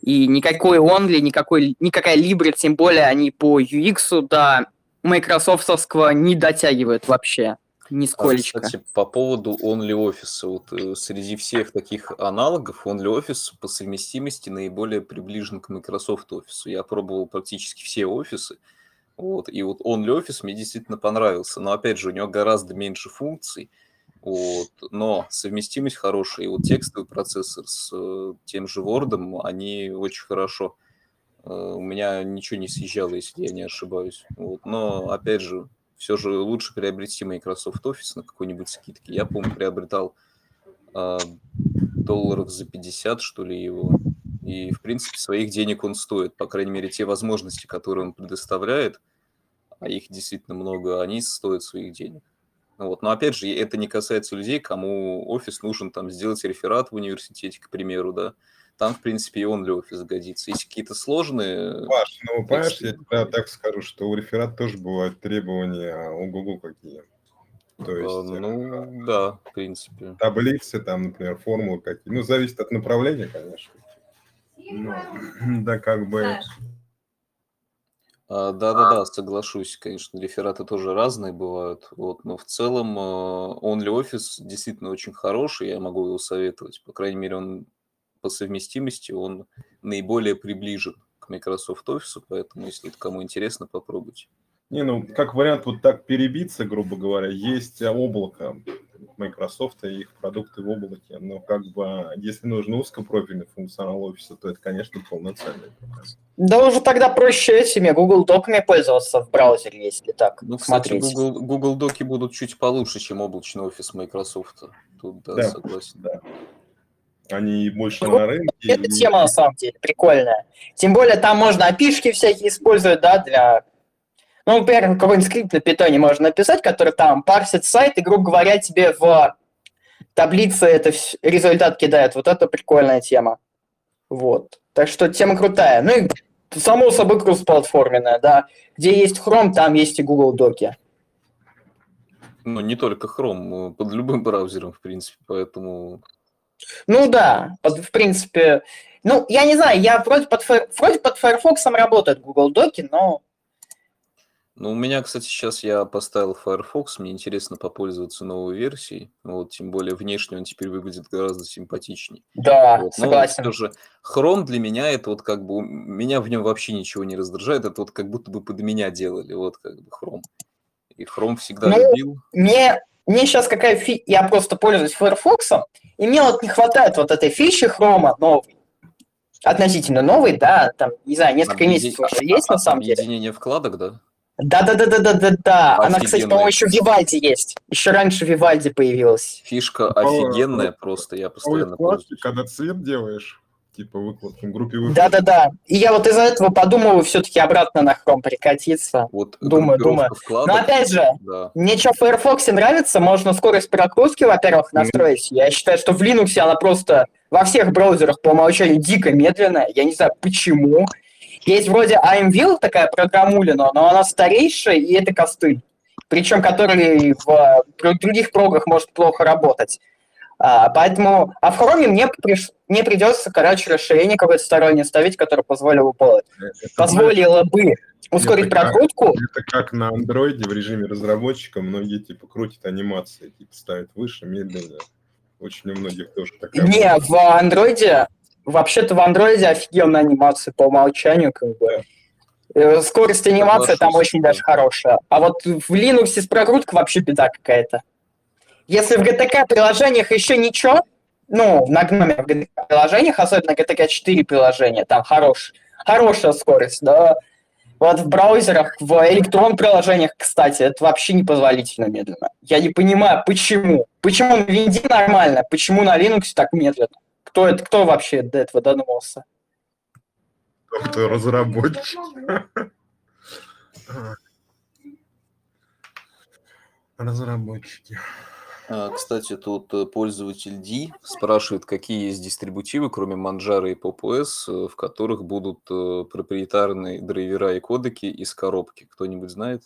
и никакой Only, никакой, никакая Libra, тем более они по UX до майкрософтовского не дотягивают вообще. Нисколечко. А, кстати, по поводу OnlyOffice. Вот э, среди всех таких аналогов OnlyOffice по совместимости наиболее приближен к Microsoft Office. Я пробовал практически все офисы. Вот, и вот OnlyOffice мне действительно понравился. Но опять же, у него гораздо меньше функций. Вот. Но совместимость хорошая. И вот текстовый процессор с э, тем же Word, они очень хорошо. Э, у меня ничего не съезжало, если я не ошибаюсь. Вот. Но, опять же, все же лучше приобрести Microsoft Office на какой-нибудь скидке. Я, помню, приобретал э, долларов за 50, что ли, его. И, в принципе, своих денег он стоит. По крайней мере, те возможности, которые он предоставляет, а их действительно много, они стоят своих денег. Вот. Но опять же, это не касается людей, кому офис нужен там сделать реферат в университете, к примеру, да. Там, в принципе, и он для офиса годится. Если какие-то сложные... Паш, ну, понимаешь, я тебе так скажу, что у реферат тоже бывают требования а у Google какие. То есть, а, ну, да, в принципе. Таблицы, там, например, формулы какие. Ну, зависит от направления, конечно. Ну, *clears throat* да, как бы... А, да-да-да, соглашусь, конечно, рефераты тоже разные бывают, вот, но в целом а, OnlyOffice действительно очень хороший, я могу его советовать, по крайней мере, он по совместимости, он наиболее приближен к Microsoft Office, поэтому, если это кому интересно, попробуйте. Не, ну, как вариант вот так перебиться, грубо говоря, есть облако Microsoft и их продукты в облаке, но как бы, если нужен узкопрофильный функционал офиса, то это, конечно, полноценный проказ. Да уже тогда проще этими Google Доками пользоваться в браузере, если так ну, кстати, Google, Google Доки будут чуть получше, чем облачный офис Microsoft. Тут, да, да согласен. Да. Они больше на рынке. Эта и... тема, на самом деле, прикольная. Тем более, там можно опишки всякие использовать, да, для ну, например, какой-нибудь скрипт на питоне можно написать, который там парсит сайт и, грубо говоря, тебе в таблице это результат кидает. Вот это прикольная тема. Вот. Так что тема крутая. Ну и само собой кроссплатформенная, да. Где есть Chrome, там есть и Google Доки. Ну, не только Chrome, под любым браузером, в принципе, поэтому... Ну да, под, в принципе... Ну, я не знаю, я вроде под, вроде под Firefox работает Google Доки, но ну, у меня, кстати, сейчас я поставил Firefox, мне интересно попользоваться новой версией. Вот, тем более внешне он теперь выглядит гораздо симпатичнее. Да, вот. Но согласен. все же Chrome для меня это вот как бы меня в нем вообще ничего не раздражает, это вот как будто бы под меня делали, вот как бы Chrome. И Chrome всегда ну, любил. Мне, мне сейчас какая фи... Я просто пользуюсь Firefox, и мне вот не хватает вот этой фичи Chrome новой. относительно новый, да, там, не знаю, несколько месяцев уже есть на самом деле. Объединение вкладок, да? Да-да-да-да-да-да. Она, кстати, по-моему, еще в Вивальди есть. Еще раньше в Вивальди появилась. Фишка офигенная просто, я Ой, постоянно вкладки, пользуюсь. когда цвет делаешь, типа выкладки, в группе выкладки. Да-да-да. И я вот из-за этого подумал все-таки обратно на хром прикатиться. Вот Думаю, думаю. вкладок, Но опять же, да. мне что в Firefox нравится, можно скорость прогрузки, во-первых, настроить. Я считаю, что в Linux она просто во всех браузерах по умолчанию дико медленная. Я не знаю почему. Есть вроде IMVille, такая программулина, но она старейшая, и это костыль. Причем который в э, других прогах может плохо работать. А, поэтому, а в хроме мне, приш- мне придется, короче, расширение какое-то стороннее ставить, которое позволило бы, Это, позволило бы ускорить это как- прокрутку. Это как на андроиде в режиме разработчика многие типа крутят анимации, типа ставят выше, медленно. Очень у многих тоже такая. Не, в андроиде, вообще-то в андроиде офигенная анимация по умолчанию, как бы. Э, Скорость анимации там очень да. даже хорошая. А вот в Linux с прокруткой вообще беда какая-то. Если в GTK приложениях еще ничего, ну, на гноме в GTK приложениях, особенно GTK 4 приложения, там хорош, хорошая скорость, да. Вот в браузерах, в электрон приложениях, кстати, это вообще непозволительно медленно. Я не понимаю, почему. Почему на винде нормально, почему на Linux так медленно? Кто это, кто вообще до этого додумался? Кто разработчик. Разработчики. А, Кстати, тут э, пользователь D спрашивает, какие есть дистрибутивы, кроме Manjaro и PopOS, э, в которых будут э, проприетарные драйвера и кодеки из коробки. Кто-нибудь знает?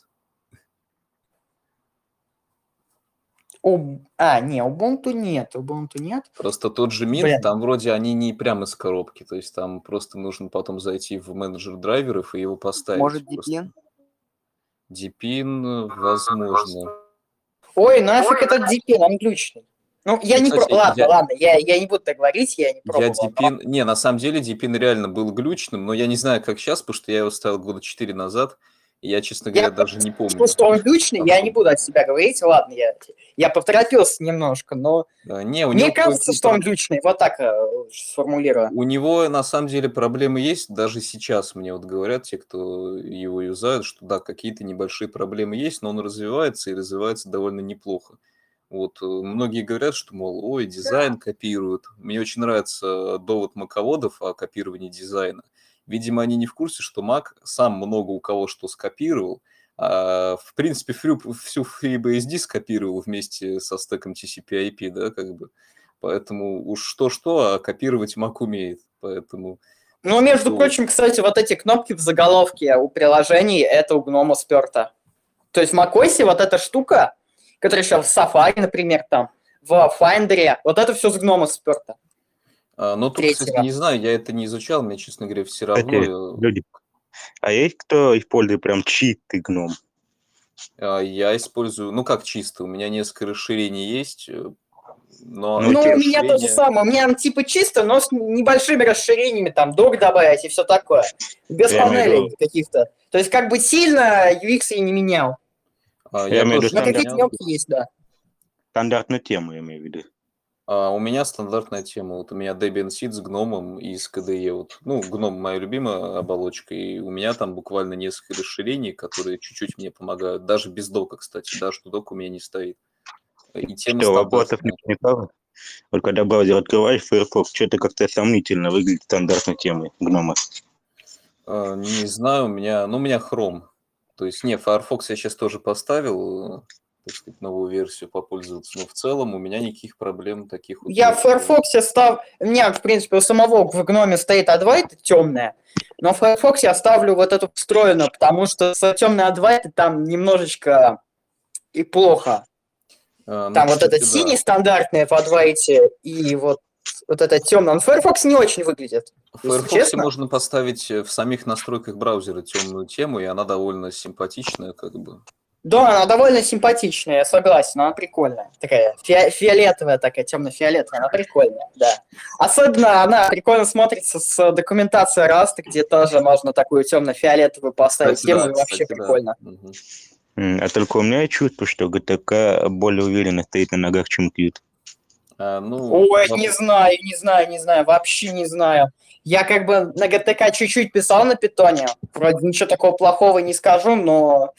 Об- А, не, Ubuntu нет, Ubuntu нет. Просто тот же Mint, Блин. там вроде они не прямо из коробки, то есть там просто нужно потом зайти в менеджер драйверов и его поставить. Может? Deepin, э, возможно. Ой, нафиг этот DP, он глючный. Ну, я не Кстати, про... Ладно, я- ладно, я, я не буду так говорить, я не Я пробовал. Deepin... Не, на самом деле Deepin реально был глючным, но я не знаю, как сейчас, потому что я его ставил года 4 назад, я, честно говоря, даже не помню. Потому что он глючный, я не буду от себя говорить, ладно, я, я поторопился немножко, но Да, не, у мне него кажется, что он глючный, вот так э, сформулирую. У него на самом деле проблемы есть, даже сейчас мне вот говорят те, кто его юзают, что да, какие-то небольшие проблемы есть, но он развивается и развивается довольно неплохо. Вот э, многие говорят, что, мол, ой, дизайн копируют. Мне очень нравится довод маководов о копировании дизайна. Видимо, они не в курсе, что Mac сам много у кого что скопировал, а, в принципе, фрю- всю FreeBSD скопировал вместе со стеком TCP/IP, да, как бы. Поэтому уж что-что, а копировать Mac умеет. Поэтому Ну, между Вот. прочим, кстати, вот эти кнопки в заголовке у приложений, это у гнома сперто. То есть в macOS вот эта штука, которая сейчас в Safari, например, там, в Finder, вот это все с гнома сперто. А, Ну, тут, кстати, Третьего. не знаю, я это не изучал, мне, честно говоря, все равно. Кстати, э, люди, а есть кто использует прям чистый гном? а, Я использую, ну, как чисто, у меня несколько расширений есть, э, но Ну, эти у меня то же расширения- самое. У меня типа чисто, но с небольшими расширениями, там, док добавить и все такое. Без Я панелей каких-то. То есть как бы сильно UX я не менял. А, Я я имею в тоже виду Но какие-то есть, да. Стандартную тему, я имею в виду. А, у меня стандартная тема. Вот у меня Debian Seed с гномом и с KDE. Вот. Ну, гном моя любимая оболочка, и у меня там буквально несколько расширений, которые чуть-чуть мне помогают. Даже без дока, кстати, да, что док у меня не стоит. И тема Что, вопросов не возникало? Вот когда браузер открываешь, Firefox, что-то как-то сомнительно выглядит стандартной темой гнома. А, Не знаю, у меня, ну, у меня Chrome. То есть, не, Firefox я сейчас тоже поставил, так сказать, новую версию попользоваться, но в целом у меня никаких проблем таких вот Я нет. в Firefox став... У меня, в принципе, у самого в гноме стоит Advaita темная, но в Firefox я ставлю вот эту встроенную, потому что с темной Advaita там немножечко и плохо. А, ну, Там вот этот да. синий стандартный в Advaita и вот, вот. Он в Firefox не очень выглядит. В Firefox честно. можно поставить э, в самих настройках браузера темную тему, и она довольно симпатичная, как бы. Да, она довольно симпатичная, я согласен, она прикольная. Такая фи- фиолетовая, такая темно-фиолетовая, она прикольная, да. Особенно она прикольно смотрится с документацией Rust, где тоже можно такую темно-фиолетовую поставить Кстати, тему, да, и вообще кстати, да. прикольно. М, А только у меня чувство, что GTK более уверенно стоит на ногах, чем Qt. А, ну, Ой, воп- не знаю, не знаю, не знаю, вообще не знаю. Я как бы на ГТК чуть-чуть писал на питоне. Вроде ничего такого плохого не скажу, но,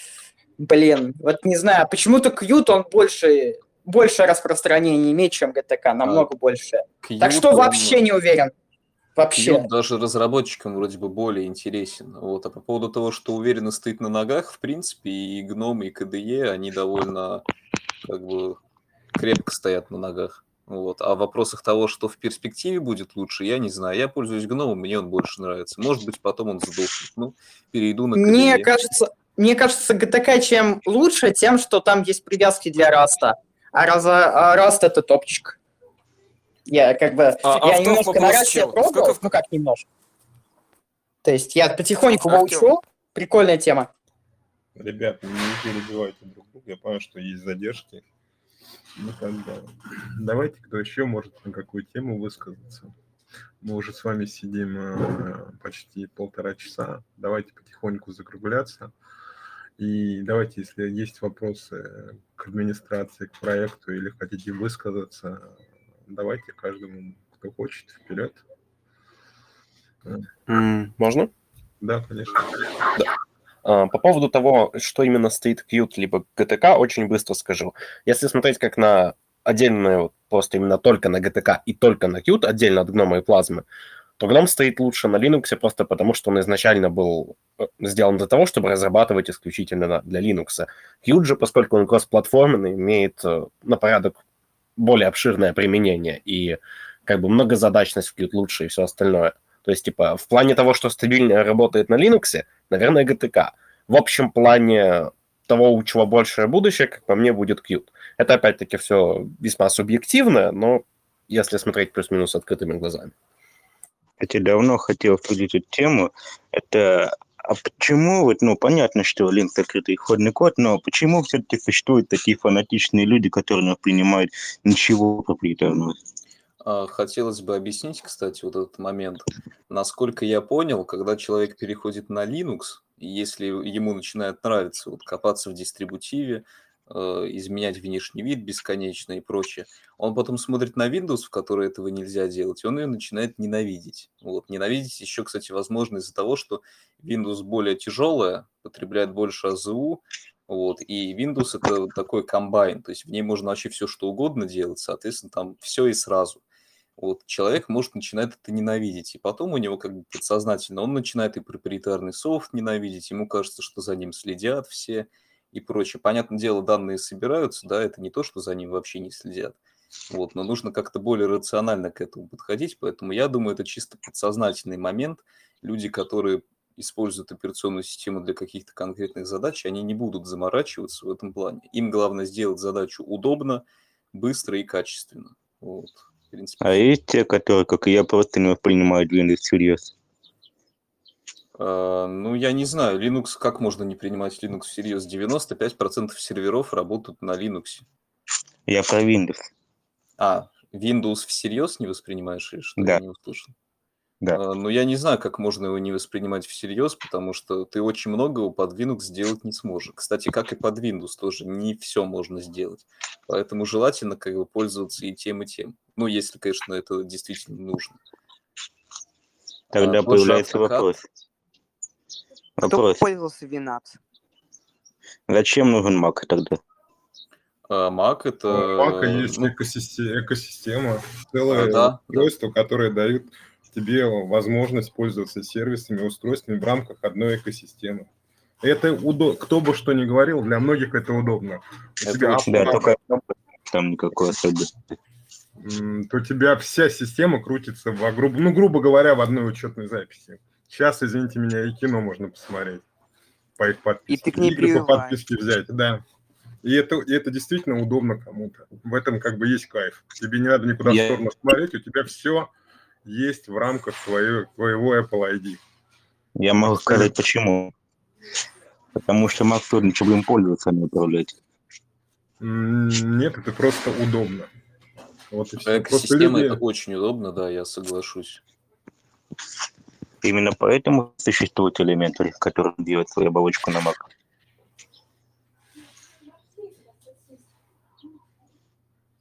блин, вот не знаю, почему-то Qt он больше, больше распространения имеет, чем ГТК, намного больше. Так Qt, что он- вообще не уверен. Вообще. Qt даже разработчикам вроде бы более интересен. Вот. А по поводу того, что уверенно стоит на ногах, в принципе, и GNOME, и KDE, они довольно как бы крепко стоят на ногах. Вот. А в вопросах того, что в перспективе будет лучше, я не знаю. Я пользуюсь GNOME, мне он больше нравится. Может быть, потом он сдохнет. Ну, перейду на. Мне кажется, мне кажется, GTK чем лучше, тем, что там есть привязки для Rust а. А, раз, а Rust это топчик. Я как бы, А, я вот немножко на Rust е пробовал, Сколько ну как немножко. То есть я потихоньку выучу, прикольная тема. Ребят, не перебивайте друг друга. Я понимаю, что есть задержки. Ну, бы, давайте, кто еще может на какую тему высказаться. Мы уже с вами сидим э, почти полтора часа. Давайте потихоньку закругляться. И давайте, если есть вопросы к администрации, к проекту или хотите высказаться, давайте каждому, кто хочет, вперед. Можно? Да, конечно. А, По поводу того, что именно стоит Qt либо GTK, очень быстро скажу. Если смотреть как на отдельную, просто именно только на GTK и только на Qt, отдельно от GNOME и Plasma, то GNOME стоит лучше на Linux просто потому, что он изначально был э, сделан для того, чтобы разрабатывать исключительно для Linux. Qt же, поскольку он кроссплатформенный, имеет э, на порядок более обширное применение и как бы многозадачность в Qt лучше и все остальное. То есть, типа, в плане того, что стабильно работает на Linux, наверное, GTK. В общем плане того, у чего большее будущее, как по мне, будет Qt. Это, опять-таки, все весьма субъективно, но если смотреть плюс-минус открытыми глазами. Кстати, давно хотел обсудить эту тему. Это а почему, вот, ну, понятно, что Linux открытый исходный код, но почему все-таки существуют такие фанатичные люди, которые не принимают ничего проприетарного? А, Хотелось бы объяснить, кстати, вот этот момент. Насколько я понял, когда человек переходит на Linux, если ему начинает нравиться вот копаться в дистрибутиве, изменять внешний вид бесконечно и прочее, он потом смотрит на Windows, в которой этого нельзя делать, и он ее начинает ненавидеть. Вот. Ненавидеть еще, кстати, возможно из-за того, что Windows более тяжелая, потребляет больше АЗУ, вот, и Windows это такой комбайн, то есть в ней можно вообще все что угодно делать, соответственно, там все и сразу. Вот человек может начинает это ненавидеть, и потом у него как бы подсознательно он начинает и проприетарный софт ненавидеть, ему кажется, что за ним следят все и прочее. Понятное дело, данные собираются, да, это не то, что за ним вообще не следят. Вот, но нужно как-то более рационально к этому подходить, поэтому я думаю, это чисто подсознательный момент. Люди, которые используют операционную систему для каких-то конкретных задач, они не будут заморачиваться в этом плане. Им главное сделать задачу удобно, быстро и качественно. Вот. В принципе, А есть те, которые, как и я, просто не воспринимают Windows всерьез? А, Ну, я не знаю, Linux, как можно не принимать Linux всерьез? 95% серверов работают на Linux. Я про Windows. А, Windows всерьез не воспринимаешь или что? Да. Я не услышал. Да. А, Ну, я не знаю, как можно его не воспринимать всерьез, потому что ты очень многого под Linux сделать не сможешь. Кстати, как и под Windows тоже, не все можно сделать. Поэтому желательно как бы пользоваться и тем, и тем. Ну, если, конечно, это действительно нужно. Тогда А, появляется AutoCAD. вопрос. Кто Вопрос. пользовался Windows? Зачем нужен Mac тогда? А Mac это... У Мака есть ну, экосисте- экосистема, целое А, да, устройство, которое дают тебе возможность пользоваться сервисами, устройствами в рамках одной экосистемы. Это удо... кто бы что ни говорил, для многих это удобно. У Это тебя очень Да, Apple, только там никакой особенности. то у тебя вся система крутится, во, грубо, ну, грубо говоря, в одной учетной записи. Сейчас, извините меня, и кино можно посмотреть по их подписке. ты к ней Игры по подписке взять, да. И это, и это действительно удобно кому-то. В этом как бы есть кайф. Тебе не надо никуда Я- в сторону смотреть, у тебя все есть в рамках твоего, твоего Apple ID. Я могу сказать почему. Потому что Mac трудно, чтобы им пользоваться, а не управлять. Нет, это просто удобно. Вот и Экосистема люди... это очень удобно, да, я соглашусь. Именно поэтому существует Elementary, который делает свою оболочку на Mac.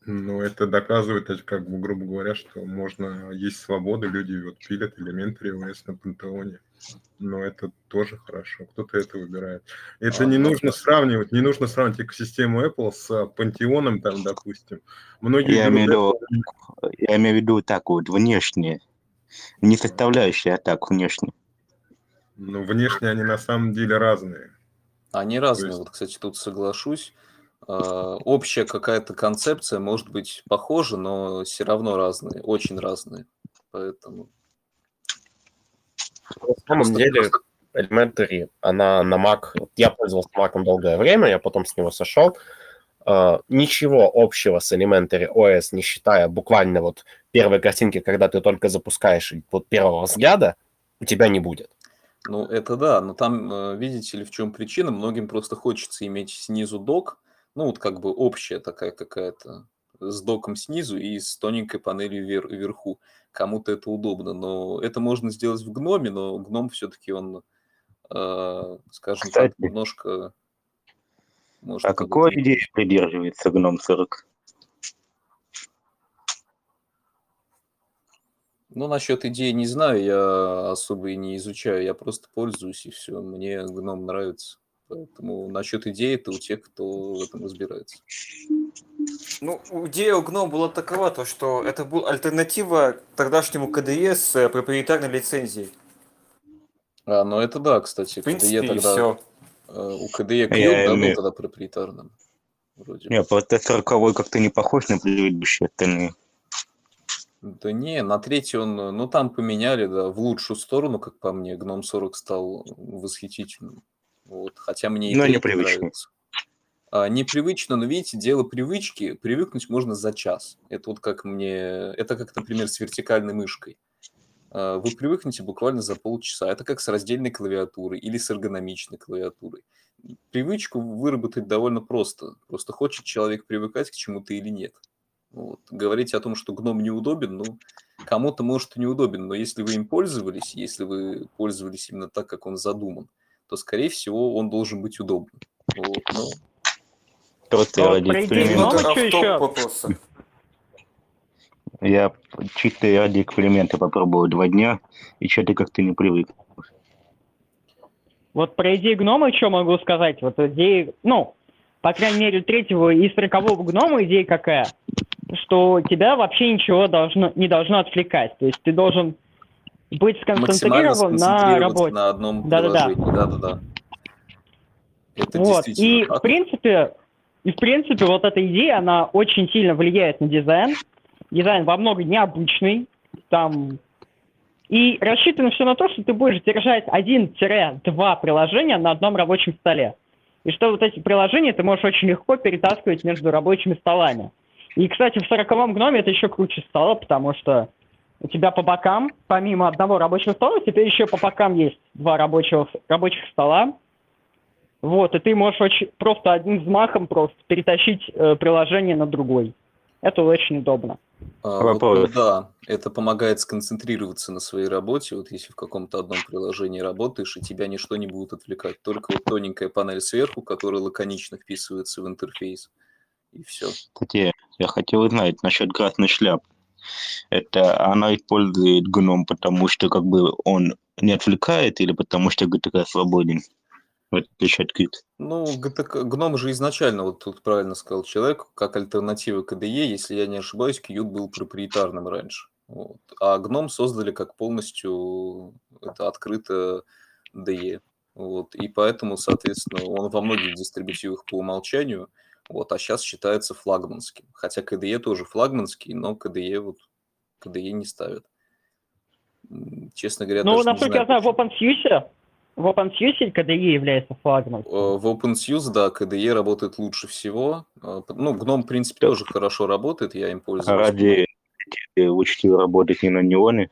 Ну, это доказывает, как бы, грубо говоря, что можно, есть свобода, люди вот пилят элементари OS на пантеоне. Но это тоже хорошо, кто-то это выбирает. Это А, не ну нужно да. сравнивать, не нужно сравнивать экосистему Apple с пантеоном, там, допустим. Многие Я имею в виду, я имею в виду так вот, внешне. Не составляющая, а так, внешне. но внешне они на самом деле разные. Они разные. есть, Вот, кстати, тут соглашусь. А, Общая какая-то концепция может быть похожа, но все равно разные, очень разные. Поэтому На самом деле, Elementary, она на Mac... Я пользовался Mac долгое время, я потом с него сошел. А, Ничего общего с Elementary OS, не считая буквально вот первой картинки, когда ты только запускаешь и вот первого взгляда, у тебя не будет. Ну, это да, но там, э, видите ли, в чем причина? Многим просто хочется иметь снизу док, ну, вот как бы общая такая какая-то, с доком снизу и с тоненькой панелью вер- вверху. Кому-то это удобно, но это можно сделать в гноме, но гном все-таки он, э, скажем так, Кстати, немножко может а какой идеи придерживается гном 40? Ну, насчет идеи не знаю, я особо и не изучаю, я просто пользуюсь и все. Мне гном нравится. Поэтому насчет идеи это у тех, кто в этом разбирается. Ну, идея у GNOME была такова, то, что это была альтернатива тогдашнему KDE с э, проприетарной лицензией. А, ну это да, кстати, В принципе, и тогда... все. Э, У Qt, Я да, был имею... тогда проприетарным. Вроде Не, просто 40 как-то не похож на предыдущие остальные. Да не, на третий он, ну там поменяли, да, в лучшую сторону, как по мне, Гном 40 стал восхитительным. Вот, хотя мне и Но непривычно. нравится. А, непривычно, но видите, дело привычки, привыкнуть можно за час. Это вот как мне, это как, например, с вертикальной мышкой. А, Вы привыкнете буквально за полчаса. Это как с раздельной клавиатурой или с эргономичной клавиатурой. Привычку выработать довольно просто. Просто хочет человек привыкать к чему-то или нет. Вот. Говорить о том, что гном неудобен, ну, кому-то может и неудобен, но если вы им пользовались, если вы пользовались именно так, как он задуман, то, скорее всего, он должен быть удобным. Вот, ну, А идею эксперимента. гнома что автоп еще? вопроса. Я чисто ради эксперимента попробовал два дня, и что-то как-то не привык. Вот про идею гнома что могу сказать? Вот идеи, ну, по крайней мере, третьего и сорокового гнома идея какая? Что тебя вообще ничего должно, не должно отвлекать. То есть ты должен быть сконцентрирован на работе. на одном Да-да-да. приложении. Да-да-да. Это Вот. действительно И в принципе, и в принципе, вот эта идея, она очень сильно влияет на дизайн. Дизайн во много необычный. Там и рассчитано все на то, что ты будешь держать один-два приложения на одном рабочем столе. И что вот эти приложения ты можешь очень легко перетаскивать между рабочими столами. И, кстати, в 40 гноме это еще круче стало, потому что у тебя по бокам, помимо одного рабочего стола, теперь еще по бокам есть два рабочих, рабочих стола. Вот, и ты можешь очень просто одним взмахом просто перетащить э, приложение на другой. Это очень удобно. А, вот, ну да, это помогает сконцентрироваться на своей работе. Вот если в каком-то одном приложении работаешь, и тебя ничто не будет отвлекать. Только вот тоненькая панель сверху, которая лаконично вписывается в интерфейс. И все. Кстати, я хотел узнать насчет красной шляпы. Это она использует гном, потому что как бы он не отвлекает или потому что GTK свободен? В отличие от Qt. Ну, GTK, гном же изначально, вот тут правильно сказал человек, как альтернатива KDE, если я не ошибаюсь, Qt был проприетарным раньше. Вот. А гном создали как полностью это открыто DE. Вот. И поэтому, соответственно, он во многих дистрибутивах по умолчанию, вот, а сейчас считается флагманским. Хотя KDE тоже флагманский, но KDE вот KDE не ставят. Честно говоря, ну, даже не насколько я знаю, знаю, в OpenSUSE, в OpenSUSE KDE является флагом. Э, В OpenSUSE, да, KDE работает лучше всего. Э, Ну, GNOME, в принципе, тоже хорошо работает, я им пользуюсь. ради учтиво работать не на неоне.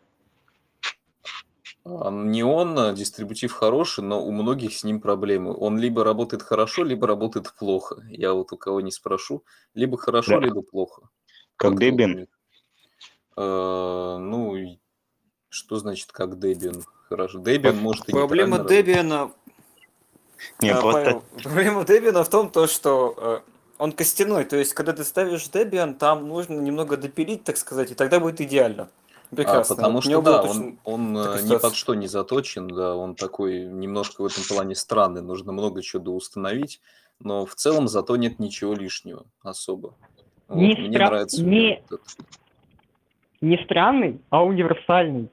А Neon э, дистрибутив хороший, но у многих с ним проблемы. Он либо работает хорошо, либо работает плохо. Я вот у кого не спрошу. Либо хорошо, Да. либо плохо. Как у Debian. Э, Ну, что значит как Debian? Хорошо. Debian может и Проблема. Debian... Не, а, просто проблема Debian в том, то, что он костяной, то есть, когда ты ставишь Debian, там нужно немного допилить, так сказать, и тогда будет идеально. А, Прекрасно. потому Вот у что, да, он, он э, ни ситуация. под что не заточен, да, он такой немножко в этом плане странный, нужно много чего доустановить, но в целом зато нет ничего лишнего особо. Вот, Не, мне стра- нравится не, вот это. Не странный, а универсальный.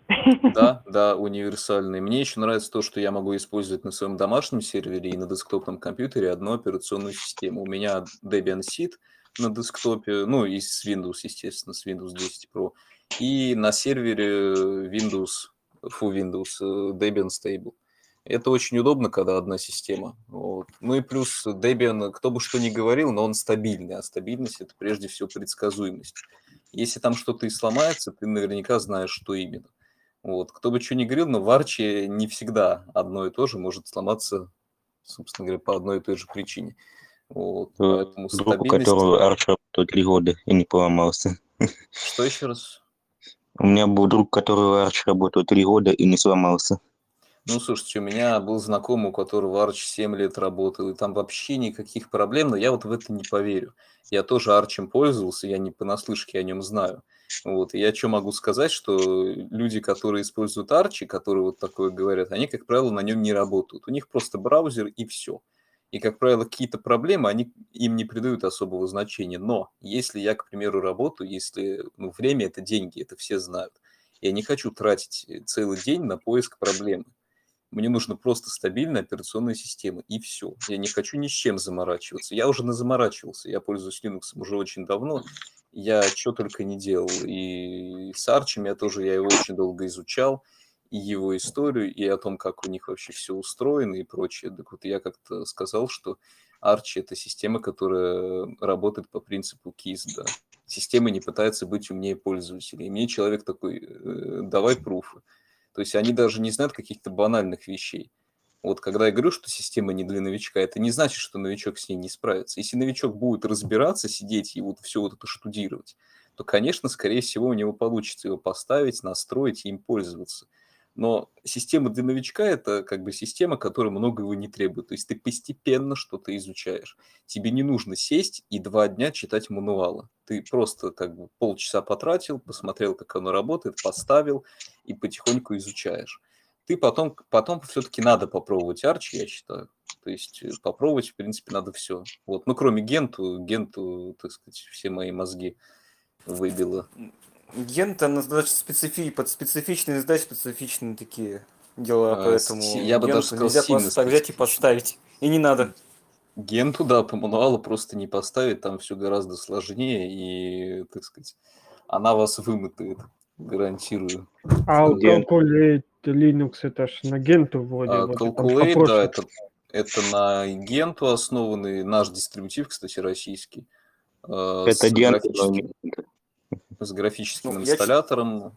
Да, *laughs* да, универсальный. Мне еще нравится то, что я могу использовать на своем домашнем сервере и на десктопном компьютере одну операционную систему. У меня Debian Seed на десктопе, ну и с Windows, естественно, с Windows 10 Pro, и на сервере Windows, Full Windows э, Debian Stable. Это очень удобно, когда одна система. Вот. Ну и плюс Debian, кто бы что ни говорил, но он стабильный, а стабильность – это прежде всего предсказуемость. Если там что-то и сломается, ты наверняка знаешь, что именно. Вот. Кто бы что ни говорил, но в Арче не всегда одно и то же может сломаться, собственно говоря, по одной и той же причине. Вот. Э, Поэтому Друг, у стабильность... которого Арч работал три года и не поломался. Что еще раз? У меня был друг, которого Арч работал три года и не сломался. Ну, слушайте, у меня был знакомый, у которого Арч 7 лет работал, и там вообще никаких проблем, но я вот в это не поверю. Я тоже Арчем пользовался, я не понаслышке о нем знаю. Вот, и я что могу сказать, что люди, которые используют Арчи, которые вот такое говорят, они, как правило, на нем не работают. У них просто браузер и все. И, как правило, какие-то проблемы, они им не придают особого значения. Но если я, к примеру, работаю, если ну, время – это деньги, это все знают, я не хочу тратить целый день на поиск проблемы. Мне нужна просто стабильная операционная система, и все. Я не хочу ни с чем заморачиваться. Я уже назаморачивался, я пользуюсь Linux уже очень давно, я что только не делал. И с Арчем я тоже, я его очень долго изучал, и его историю, и о том, как у них вообще все устроено и прочее. Так вот я как-то сказал, что Арчи – это система, которая работает по принципу KISS, да. Система не пытается быть умнее пользователя. И мне человек такой, э, давай пруфы. То есть они даже не знают каких-то банальных вещей. Вот когда я говорю, что система не для новичка, это не значит, что новичок с ней не справится. Если новичок будет разбираться, сидеть и вот все вот это штудировать, то, конечно, скорее всего, у него получится его поставить, настроить и им пользоваться. Но система для новичка – это как бы система, которая многого не требует. То есть ты постепенно что-то изучаешь. Тебе не нужно сесть и два дня читать мануалы. Ты просто как бы полчаса потратил, посмотрел, как оно работает, поставил и потихоньку изучаешь. Ты потом, потом все-таки надо попробовать Арчи, я считаю. То есть э, попробовать, в принципе, надо все. Вот. Ну, кроме Генту, Генту, так сказать, все мои мозги выбило. Гента на задачи специфи... под специфичные задачи специфичные такие дела, А, поэтому я бы даже Генту сказал, нельзя просто так взять и подставить. И не надо. Генту, да, по мануалу просто не поставить, там все гораздо сложнее, и, так сказать, она вас вымотает, гарантирую. А у Calculate Linux это ж на генту вроде. А, там Calculate, да, это, это на Генту основанный наш дистрибутив, кстати, российский, э, Это с, Гент, графическим, с графическим Ну, инсталлятором.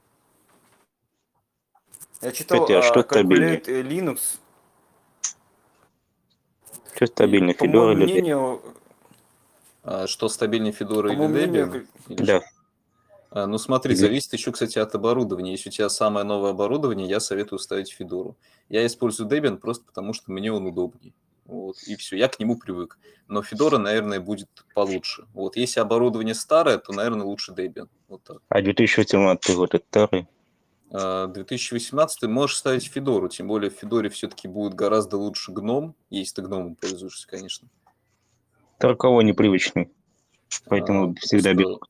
Я читал Кстати, а что а, стабильнее? Calculate Linux. Что Федора моему или Debian? мнению, А что стабильнее Федора по или мнению, Debian? Или Да. что? А, Ну смотри, зависит еще, кстати, от оборудования. Если у тебя самое новое оборудование, я советую ставить Федору. Я использую Debian просто потому, что мне он удобнее. Вот, и все, я к нему привык. Но Федора, наверное, будет получше. Вот, если оборудование старое, то, наверное, лучше Debian. Вот так. А 2018 год это старый. А, 2018 можешь ставить Федору, тем более в Федоре все-таки будет гораздо лучше гном, если ты гномом пользуешься, конечно. Торгово непривычный. Поэтому А, всегда беру.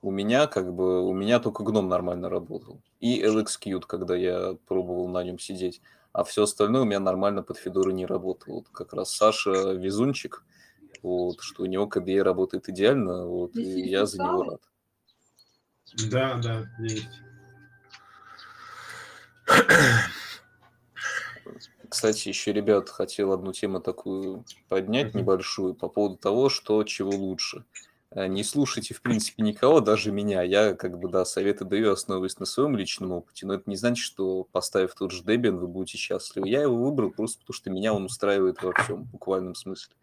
У меня как бы, у меня только гном нормально работал. И LXQt, когда я пробовал на нем сидеть. А все остальное у меня нормально под Федорой не работало. Вот как раз Саша везунчик, вот, что у него KDE работает идеально, вот, и я за него рад. Да, да, есть. Кстати, еще, ребят, хотел одну тему такую поднять небольшую по поводу того, что чего лучше. Э, Не слушайте, в принципе, никого, даже меня. Я, как бы, да, советы даю, основываясь на своем личном опыте, но это не значит, что, поставив тот же Debian, вы будете счастливы. Я его выбрал просто потому, что меня он устраивает во всем, буквальном смысле.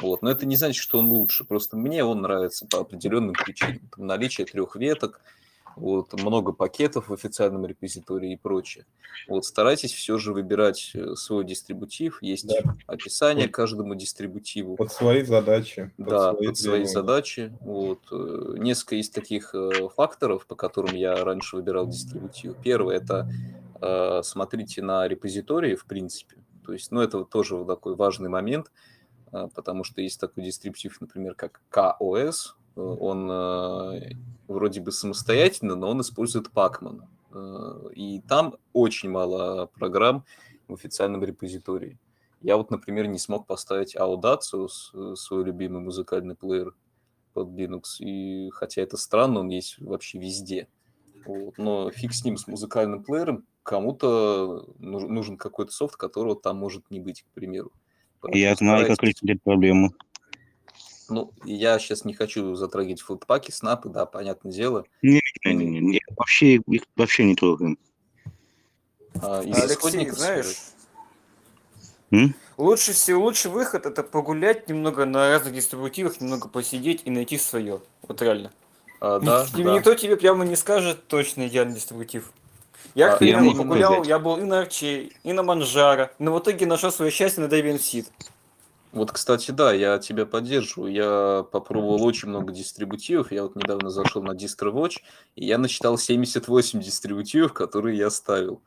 Вот. Но это не значит, что он лучше. Просто мне он нравится по определенным причинам. Там наличие трех веток, вот, много пакетов в официальном репозитории и прочее. Вот, старайтесь все же выбирать э, свой дистрибутив, есть Да. описание каждому дистрибутиву. Под свои задачи. под Да, свои под свои требования. задачи. Вот. э, Несколько есть таких э, факторов, по которым я раньше выбирал дистрибутив. Первое – это э, смотрите на репозитории, в принципе. То есть, ну, это тоже такой важный момент, потому что есть такой дистрибутив, например, как KOS. Э, Он э, вроде бы самостоятельно, но он использует Pacman. Э, И там очень мало программ в официальном репозитории. Я вот, например, не смог поставить э, свой любимый музыкальный плеер под Linux, и хотя это странно, он есть вообще везде. Вот. Но фиг с ним, с музыкальным плеером, кому-то нуж- нужен какой-то софт, которого там может не быть, к примеру. Я Поэтому знаю, как решить эту проблему. Ну, я сейчас не хочу затрагивать флотпаки, снапы, да, понятное дело. Не-не-не, вообще, их вообще не трогаем. А, Алексей, знаешь. М? лучше всего, лучший выход это погулять немного на разных дистрибутивах, немного посидеть и найти свое. Вот реально. А, да, ни- да. Никто тебе прямо не скажет точно идеальный дистрибутив. Я, А, к примеру, я погулял, я был и на Арче, и на Манжара, но в итоге нашел свое счастье на Debian Seed. Вот, кстати, да, я тебя поддерживаю. Я попробовал очень много дистрибутивов. Я вот недавно зашел на DistroWatch, и я насчитал 78 дистрибутивов, которые я ставил.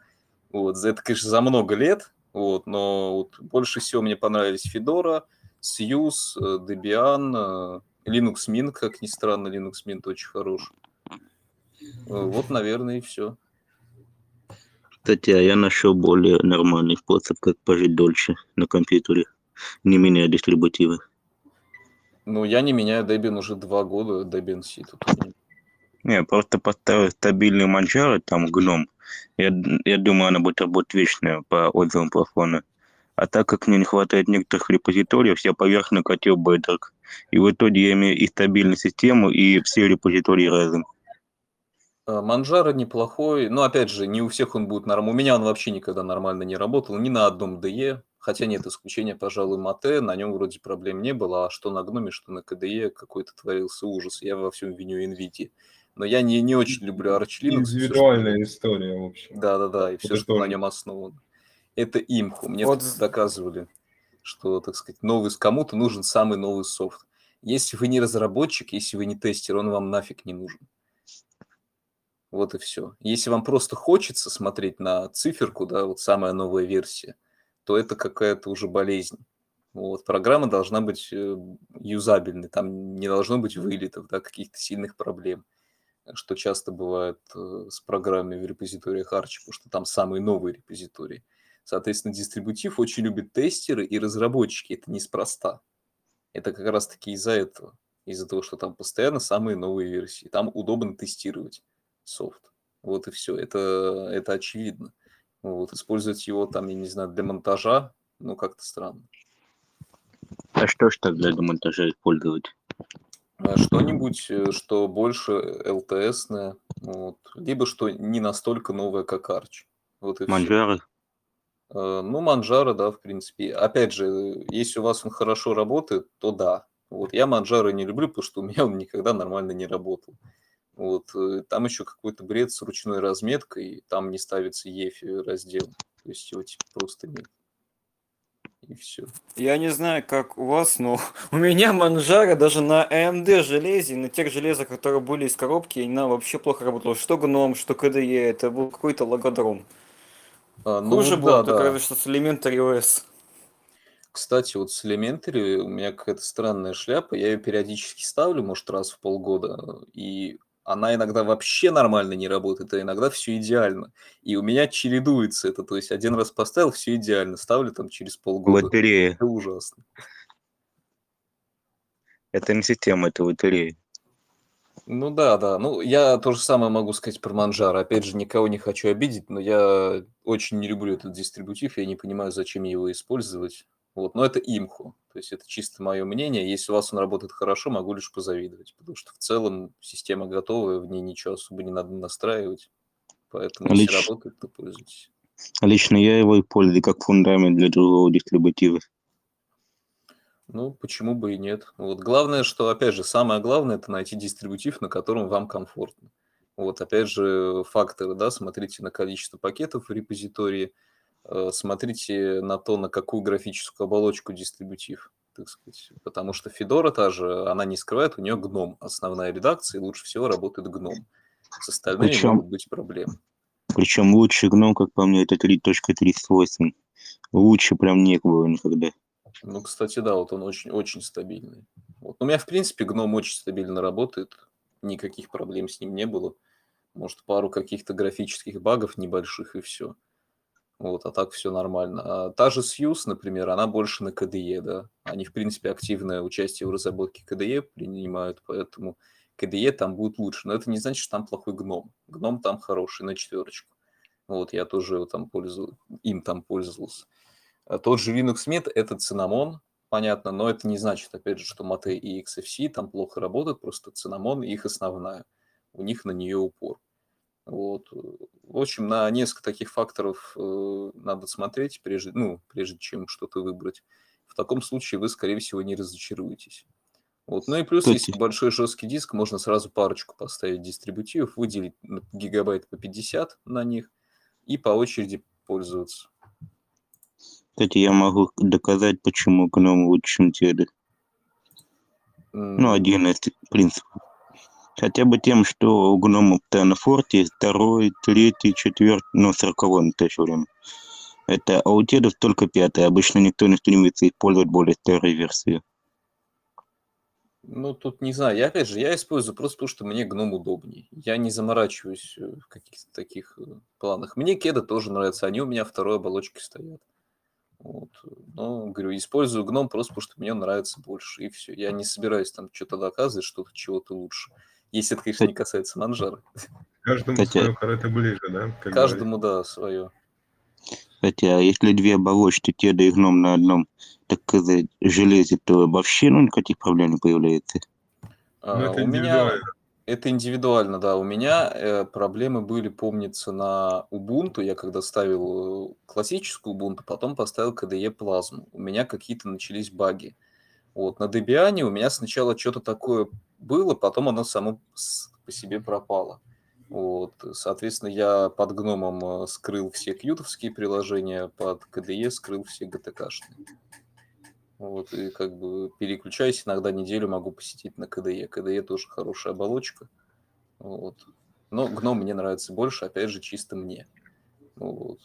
Вот, за это, конечно, за много лет, вот, но вот больше всего мне понравились Fedora, Suse, э, Debian, э, Linux Mint, как ни странно, Linux Mint очень хорош. Э, Вот, наверное, и все. Кстати, а я нашел более нормальный способ, как пожить дольше на компьютере, не меняя дистрибутивы. Ну, я не меняю Debian уже два года, Debian C тут. Не, просто поставил стабильный манжары, там гном. Я, я думаю, она будет работать вечно по отзывам плафона. А так как мне не хватает некоторых репозиториев, я поверх накатил Bedrock. И в итоге я имею и стабильную систему, и все репозитории разом. А, Манжара неплохой, но опять же, не у всех он будет нормально. У меня он вообще никогда нормально не работал, ни на одном DE, хотя нет исключения, пожалуй, Мате, на нем вроде проблем не было, а что на Гноме, что на KDE какой-то творился ужас. Я во всем виню NVIDIA. Но я не, не очень люблю Arch Linux. всё, что- Индивидуальная история, в общем. Да-да-да, и все, что на нем основано. Это имху. Мне Вот тут доказывали, что, так сказать, новый кому-то нужен самый новый софт. Если вы не разработчик, если вы не тестер, он вам нафиг не нужен. Вот и все. Если вам просто хочется смотреть на циферку, да, вот самая новая версия, то это какая-то уже болезнь. Вот, программа должна быть э, юзабельной, там не должно быть вылетов, да, каких-то сильных проблем, что часто бывает э, с программами в репозиториях Arch, потому что там самые новые репозитории. Соответственно, дистрибутив очень любят тестеры и разработчики. Это неспроста. Это как раз-таки из-за этого. Из-за того, что там постоянно самые новые версии. Там удобно тестировать софт. Вот и все. Это, это очевидно. Вот. Использовать его там, я не знаю, для монтажа, ну, как-то странно. А что ж тогда для монтажа использовать? А Что-нибудь, э, что больше LTS-ное, вот. либо что не настолько новое, как Arch. Вот и. Манжары? Э, Ну, Манжара, да, в принципе. Опять же, если у вас он хорошо работает, то да. Вот я Манжара не люблю, потому что у меня он никогда нормально не работал. Вот э, там еще какой-то бред с ручной разметкой, там не ставится EFI раздел, то есть его типа просто нет. И все. Я не знаю, как у вас, но *laughs* у меня Манжара даже на AMD железе, на тех железах, которые были из коробки, она вообще плохо работала. Что гном, что KDE, это был какой-то логодром. А, ну Хуже вот было да, только да. разве что с Elementary OS. Кстати, вот с Elementary у меня какая-то странная шляпа. Я ее периодически ставлю, может, раз в полгода. И она иногда вообще нормально не работает, а иногда все идеально. И у меня чередуется это. То есть один раз поставил, все идеально. Ставлю там через полгода. Батарея. Это ужасно. Это не система, это батарея. Ну да, да. Ну, я то же самое могу сказать про Манжара. Опять же, никого не хочу обидеть, но я очень не люблю этот дистрибутив. Я не понимаю, зачем его использовать. Вот, но это имху. То есть это чисто мое мнение. Если у вас он работает хорошо, могу лишь позавидовать. Потому что в целом система готовая, в ней ничего особо не надо настраивать. Поэтому если Лич- работает, то пользуйтесь. Лично я его и пользую как фундамент для другого дистрибутива. Ну, почему бы и нет. Вот главное, что, опять же, самое главное, это найти дистрибутив, на котором вам комфортно. Вот, опять же, факторы, да, смотрите на количество пакетов в репозитории, смотрите на то, на какую графическую оболочку дистрибутив, так сказать. Потому что Fedora та же, она не скрывает, у нее гном. Основная редакция, и лучше всего работает гном. С остальными Причем- могут быть проблемы. Причем лучше гном, как по мне, это 3.38. Лучше прям не было никогда. Ну, кстати, да, вот он очень-очень стабильный. Вот. У меня, в принципе, гном очень стабильно работает. Никаких проблем с ним не было. Может, пару каких-то графических багов небольших и все. Вот, а так все нормально. А та же Сьюз, например, она больше на KDE, да. Они, в принципе, активное участие в разработке KDE принимают, поэтому KDE там будет лучше. Но это не значит, что там плохой гном. Гном там хороший, на четверочку. Вот, я тоже его там пользую, им там пользовался. А Тот же Linux Mint – это Cinnamon, понятно, но это не значит, опять же, что Mate и XFC там плохо работают, просто Cinnamon их основная, у них на нее упор. Вот. В общем, на несколько таких факторов э, надо смотреть, прежде, ну, прежде чем что-то выбрать. В таком случае вы, скорее всего, не разочаруетесь. Вот. Ну и плюс, если большой жесткий диск, можно сразу парочку поставить дистрибутивов, выделить гигабайт по 50 на них и по очереди пользоваться. Кстати, я могу доказать, почему гном лучше, чем теды. Ну, один из принципов. Хотя бы тем, что у гнома на форте второй, третий, четвертый, ну, сороковой на то время. Это, а у тедов только пятый. Обычно никто не стремится использовать более старые версии. Ну, тут не знаю. Я, опять же, я использую просто потому, что мне гном удобнее. Я не заморачиваюсь э, в каких-то таких э, планах. Мне кеды тоже нравятся. Они у меня второй оболочке стоят. Вот. Но, говорю, использую гном просто потому, что мне нравится больше. И все. Я не собираюсь там что-то доказывать, что-то чего-то лучше. Если это, конечно, не касается манжара. Каждому Кстати, свое корыто ближе, да? как Каждому, да, свое. Хотя, если две оболочки, теда и гном на одном, так сказать, железе, то вообще ну, никаких проблем не появляется. А, Ну, это у меня индивидуально. это индивидуально, да. У меня э, проблемы были, помнится, на Ubuntu. Я когда ставил э, классическую Ubuntu, потом поставил KDE плазму. У меня какие-то начались баги. Вот на Debian у меня сначала что-то такое было, потом оно само по себе пропало. Вот, соответственно, я под гномом э, скрыл все кьютовские приложения, под KDE скрыл все GTK-шные. Вот, и как бы переключаюсь, иногда неделю могу посетить на KDE. KDE тоже хорошая оболочка. Вот. Но гном мне нравится больше, опять же, чисто мне. Вот.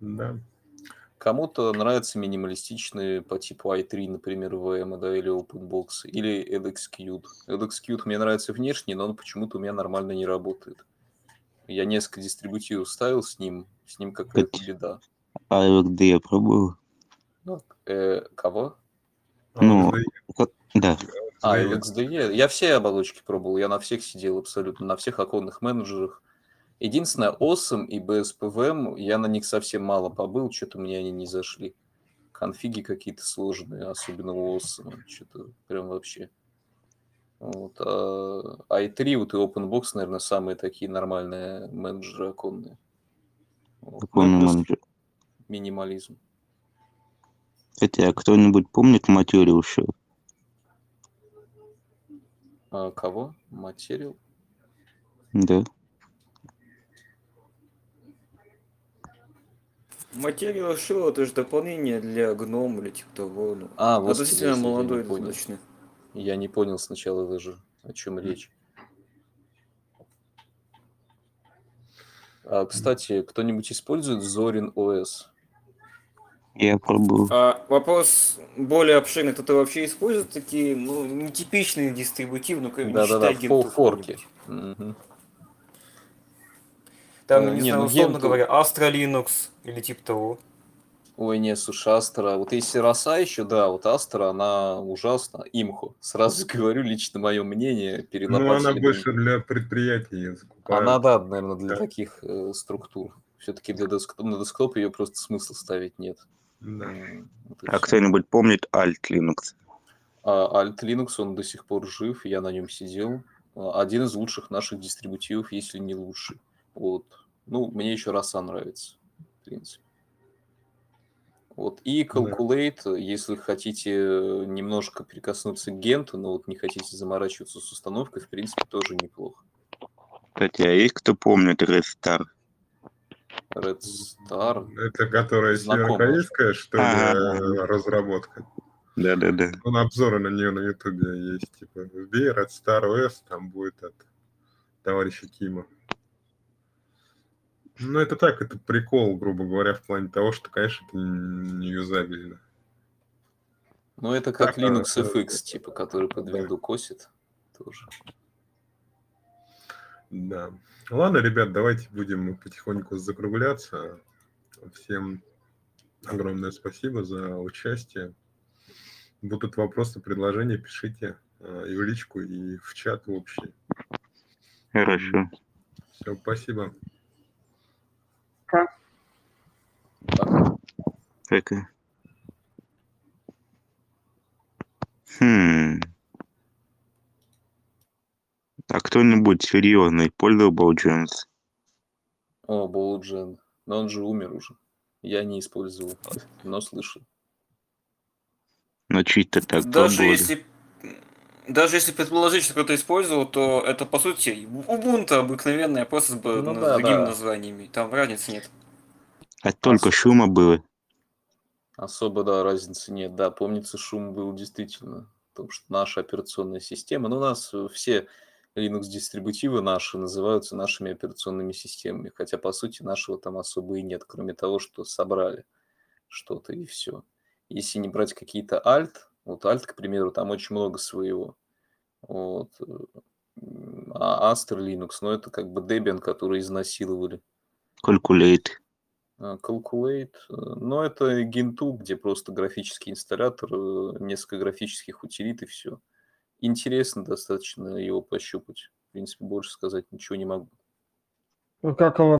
Да. Кому-то нравятся минималистичные по типу i3, например, VM, да, или OpenBox, или LXQt. LXQt мне нравится внешне, но он почему-то у меня нормально не работает. Я несколько дистрибутивов ставил с ним, с ним какая-то беда. А LXD я пробовал. Ну, э, кого? Ну, как- да. А, LXDE. Я все оболочки пробовал, я на всех сидел абсолютно, на всех оконных менеджерах. Единственное, OSM и BSPVM, я на них совсем мало побыл, что-то мне они не зашли. Конфиги какие-то сложные, особенно у OSM, что-то прям вообще. Вот. А i3 вот и OpenBox, наверное, самые такие нормальные менеджеры оконные. Вот. Ну, Оконный менеджер. Минимализм. Кстати, а кто-нибудь помнит материал еще? А кого? Материал? Да. Материал Shell это же дополнение для гном или типа того. Ну, А, вот относительно молодой достаточно. Я не понял сначала даже, о чем речь. А, кстати, кто-нибудь использует Zorin OS? Я пробовал. А, вопрос более обширный. Кто-то вообще использует такие, ну, нетипичные дистрибутивы, ну, как не Да-да-да, считай фо- генту форки. какую-нибудь. Мгм. Там, Э, не, не, знаю, ну, условно генту- говоря, Astra Linux или типа того. Ой, не, слушай, Астра. Вот если Роса еще, да, вот Астра, она ужасна. Имху. Сразу *laughs* говорю, лично мое мнение. Перед Ну, она больше для предприятий закупают. Она, да, наверное, для Да. таких э, структур. Все-таки для десктоп, на десктоп ее просто смысла ставить нет. Да. Вот А кто-нибудь помнит Alt Linux? А Alt Linux, он до сих пор жив, я на нем сидел. Один из лучших наших дистрибутивов, если не лучший. Вот. Ну, мне еще Роса нравится, в принципе. Вот. И Calculate, если хотите немножко прикоснуться к генту, но вот не хотите заморачиваться с установкой, в принципе, тоже неплохо. Кстати, а есть кто помнит Red Star? Red Star. Это которая северокорейская, что ли, Ага. э, разработка. Да-да-да. Ну, обзоры на нее на Ютубе есть, типа, вбей Red Star OS, там будет от товарища Кима. Ну, это так, это прикол, грубо говоря, в плане того, что, конечно, это не юзабельно. Ну, это как Так, а, Linux FX, типа, который под Windows косит. Тоже. Да. Ладно, ребят, давайте будем потихоньку закругляться. Всем огромное спасибо за участие. Будут вопросы, предложения, пишите э, и в личку, и в чат общий. Хорошо. Все, спасибо. Так. и- Хм. А кто-нибудь серьезный пользовал Джемс? О, Болуджен. Но он же умер уже. Я не использовал, но слышал. Ну, чисто так Даже если, даже если предположить, что кто-то использовал, то это, по сути, Ubuntu обыкновенная, просто с, Ну да, другими да. названиями. Там разницы нет. А только шума было. Особо, да, разницы нет. Да, помнится, шум был действительно. Потому что наша операционная система, ну, у нас все Linux-дистрибутивы наши называются нашими операционными системами. Хотя, по сути, нашего там особо и нет, кроме того, что собрали что-то и все. Если не брать какие-то Alt, вот Alt, к примеру, там очень много своего. Вот. э, А Astra Linux, ну, это как бы Debian, который изнасиловали. Calculate. А, Calculate, э, но это Gentoo, где просто графический инсталлятор, э, несколько графических утилит и все. Интересно достаточно его пощупать. В принципе, больше сказать ничего не могу. Ну, как его